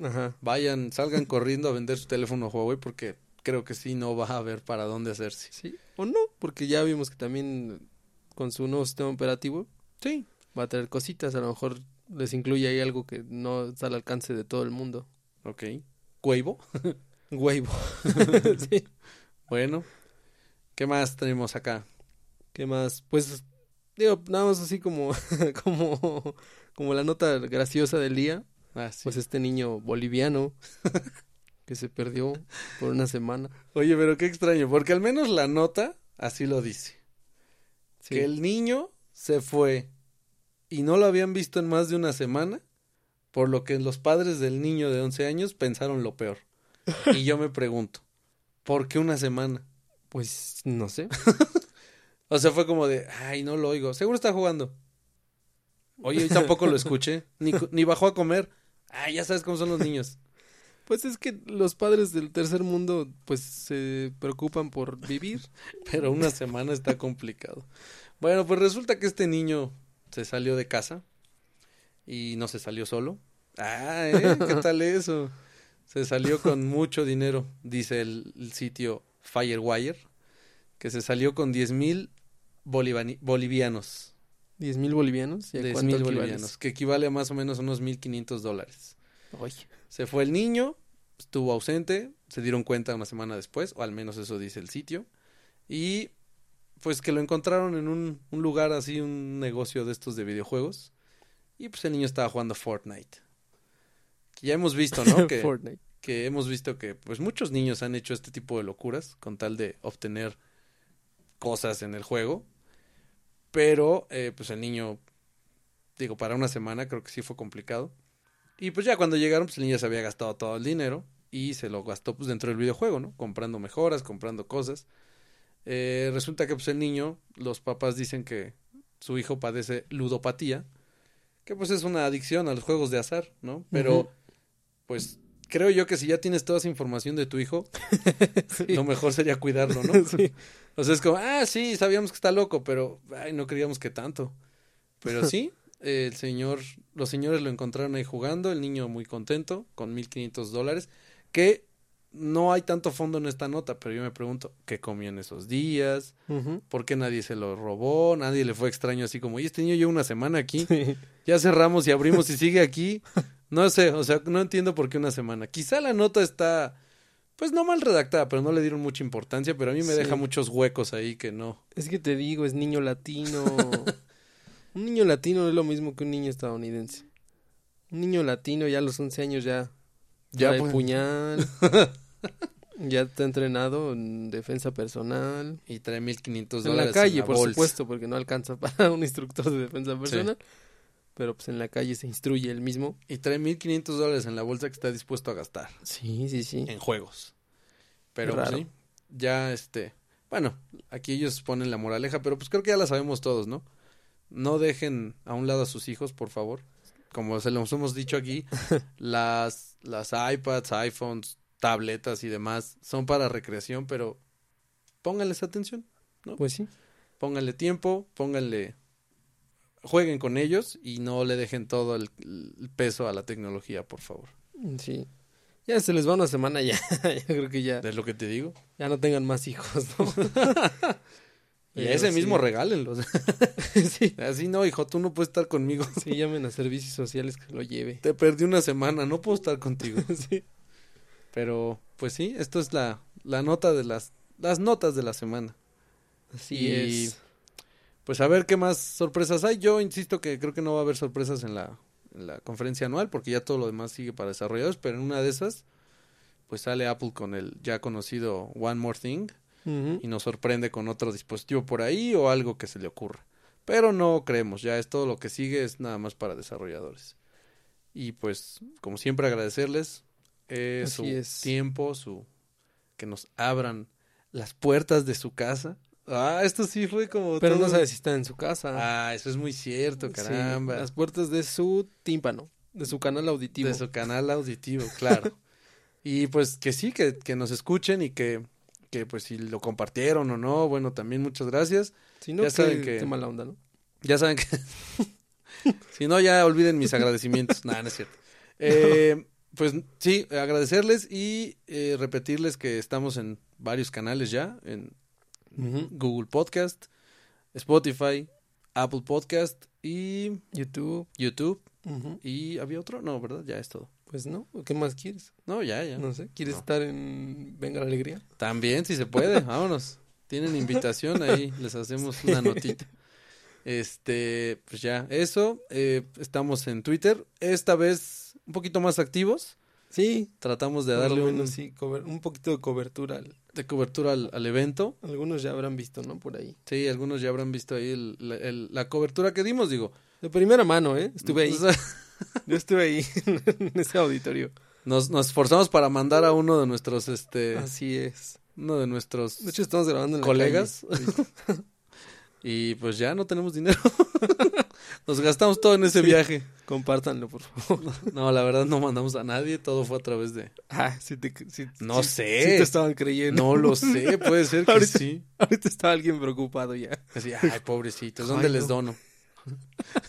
Ajá. vayan, salgan corriendo a vender su teléfono Huawei porque creo que sí no va a haber para dónde hacerse. Sí, o no, porque ya vimos que también con su nuevo sistema operativo Sí. va a traer cositas, a lo mejor les incluye ahí algo que no está al alcance de todo el mundo. Ok. Cuevo. Huevo. sí. Bueno. ¿Qué más tenemos acá? ¿Qué más? Pues digo, nada más así como como como la nota graciosa del día, Ah, sí. pues este niño boliviano que se perdió por una semana. Oye, pero qué extraño, porque al menos la nota así lo dice. Sí. Que el niño se fue y no lo habían visto en más de una semana, por lo que los padres del niño de 11 años pensaron lo peor. Y yo me pregunto, ¿por qué una semana? Pues no sé. O sea, fue como de, ay, no lo oigo. Seguro está jugando. Oye, tampoco lo escuché. Ni, ni bajó a comer. Ay, ya sabes cómo son los niños. Pues es que los padres del tercer mundo pues se preocupan por vivir. Pero una semana está complicado. Bueno, pues resulta que este niño se salió de casa y no se salió solo. Ah, ¿eh? ¿Qué tal eso? Se salió con mucho dinero, dice el, el sitio Firewire, que se salió con 10 mil bolivianos. ¿Diez mil bolivianos? ¿Y 10 mil bolivianos, que equivale a más o menos unos 1.500 dólares. Se fue el niño estuvo ausente, se dieron cuenta una semana después, o al menos eso dice el sitio, y pues que lo encontraron en un, un lugar así, un negocio de estos de videojuegos, y pues el niño estaba jugando Fortnite. Que ya hemos visto, ¿no? Que, Fortnite. Que hemos visto que pues muchos niños han hecho este tipo de locuras con tal de obtener cosas en el juego. Pero eh, pues el niño, digo, para una semana creo que sí fue complicado. Y pues ya cuando llegaron, pues el niño se había gastado todo el dinero y se lo gastó pues dentro del videojuego, ¿no? Comprando mejoras, comprando cosas. Eh, resulta que pues el niño, los papás dicen que su hijo padece ludopatía, que pues es una adicción a los juegos de azar, ¿no? Pero pues creo yo que si ya tienes toda esa información de tu hijo, lo mejor sería cuidarlo, ¿no? Sí. O sea, es como, ah, sí, sabíamos que está loco, pero ay, no creíamos que tanto. Pero sí, el señor, los señores lo encontraron ahí jugando, el niño muy contento, con 1500 dólares, que no hay tanto fondo en esta nota, pero yo me pregunto, ¿qué comió en esos días? ¿Por qué nadie se lo robó? Nadie le fue extraño así como, y este niño lleva una semana aquí, Sí. ya cerramos y abrimos y sigue aquí. No sé, o sea, no entiendo por qué una semana. Quizá la nota está, pues no mal redactada, pero no le dieron mucha importancia, pero a mí me Sí. deja muchos huecos ahí que no. Es que te digo, es niño latino. un niño latino no es lo mismo que un niño estadounidense. Un niño latino ya a los 11 años ya Ya, trae pues. puñal. ya está entrenado en defensa personal. Y trae 1500 En dólares. la calle, la por bolsa. supuesto, porque no alcanza para un instructor de defensa personal. Pero pues en la calle se instruye él mismo. Y trae 1500 dólares en la bolsa que está dispuesto a gastar Sí, sí, sí. en juegos. Pero raro. sí, ya este, bueno, aquí ellos ponen la moraleja, pero pues creo que ya la sabemos todos, ¿no? No dejen a un lado a sus hijos, por favor. Como se los hemos dicho aquí, las, las iPads, iPhones, tabletas y demás son para recreación, pero pónganles atención, Pues sí. pónganle tiempo, pónganle, jueguen con ellos y no le dejen todo el, el peso a la tecnología, por favor. Sí. Ya se les va una semana ya. ya creo que ya, Es lo que te digo. ya no tengan más hijos, ¿no? Y a Pero ese sí. mismo regálenlos. sí. Así no, hijo, tú no puedes estar conmigo. Sí, llamen a servicios sociales que lo lleve. Te perdí una semana, no puedo estar contigo. sí. Pero, pues sí, esto es la, la nota de las, las notas de la semana. Así Y- es. Pues a ver qué más sorpresas hay. Yo insisto que creo que no va a haber sorpresas en la, en la conferencia anual, porque ya todo lo demás sigue para desarrolladores, pero en una de esas, pues sale Apple con el ya conocido One More Thing y nos sorprende con otro dispositivo por ahí o algo que se le ocurra. Pero no creemos, ya es todo lo que sigue, es nada más para desarrolladores. Y pues, como siempre, agradecerles eh, su es. tiempo, su que nos abran las puertas de su casa. Ah, esto sí fue como. Pero no sabe si está en su casa. Ah, eso es muy cierto, Sí, caramba. las puertas de su tímpano, de su canal auditivo. de su canal auditivo, claro. y pues que sí, que, que nos escuchen y que, que pues si lo compartieron o no, bueno, también muchas gracias. Si no, ya qué, saben que- qué mala onda, ¿no? Ya saben que... si no, ya olviden mis agradecimientos. Nada, no es cierto. Eh, pues sí, agradecerles y eh, repetirles que estamos en varios canales ya, en Google Podcast, Spotify, Apple Podcast y YouTube. YouTube. ¿Y había otro? No, ¿verdad? Ya es todo. Pues no, ¿qué más quieres? No, ya, ya. No sé, ¿quieres No. estar en Venga la Alegría? También, si se puede, vámonos. Tienen invitación ahí, les hacemos una notita. Este, pues ya, eso. eh, estamos en Twitter. Esta vez un poquito más activos. Sí, Tratamos de por darle un, sí, poquito de cobertura. al- de cobertura al, al evento. Algunos ya habrán visto, ¿no? Por ahí. Sí, algunos ya habrán visto ahí el- la, el- la cobertura que dimos, digo. De primera mano, ¿eh? Estuve ahí. Yo estuve ahí en ese auditorio. nos, nos esforzamos para mandar a uno de nuestros, este, Así es. uno de nuestros De hecho, estamos grabando en la colegas. calle. y pues ya no tenemos dinero. nos gastamos todo en ese Sí. viaje. Compártanlo, por favor. No, la verdad no mandamos a nadie, todo fue a través de... Ah, sí te, sí- No sé. Sí te estaban creyendo. No lo sé, puede ser que Ahorita- sí. Ahorita estaba alguien preocupado ya. Así, ay, pobrecitos, ¿dónde Ay, les no. dono?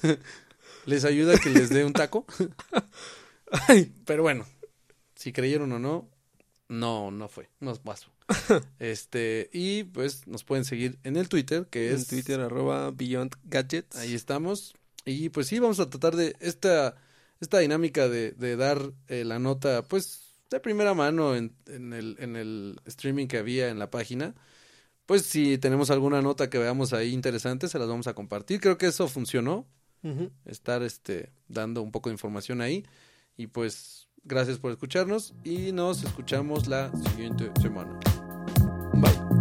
¿Les ayuda que les dé un taco? Ay, Pero bueno, si creyeron o no, no, no fue, no pasó. Este, y pues nos pueden seguir en el Twitter, que en es Twitter, arroba Beyond Gadgets. Ahí estamos. Y pues sí, vamos a tratar de esta, esta dinámica de, de dar eh, la nota, pues, de primera mano en, en, el, en el streaming que había en la página. Pues si tenemos alguna nota que veamos ahí interesante, se las vamos a compartir. Creo que eso funcionó. Estar este, dando un poco de información ahí. Y pues Gracias por escucharnos y nos escuchamos la siguiente semana. Bye.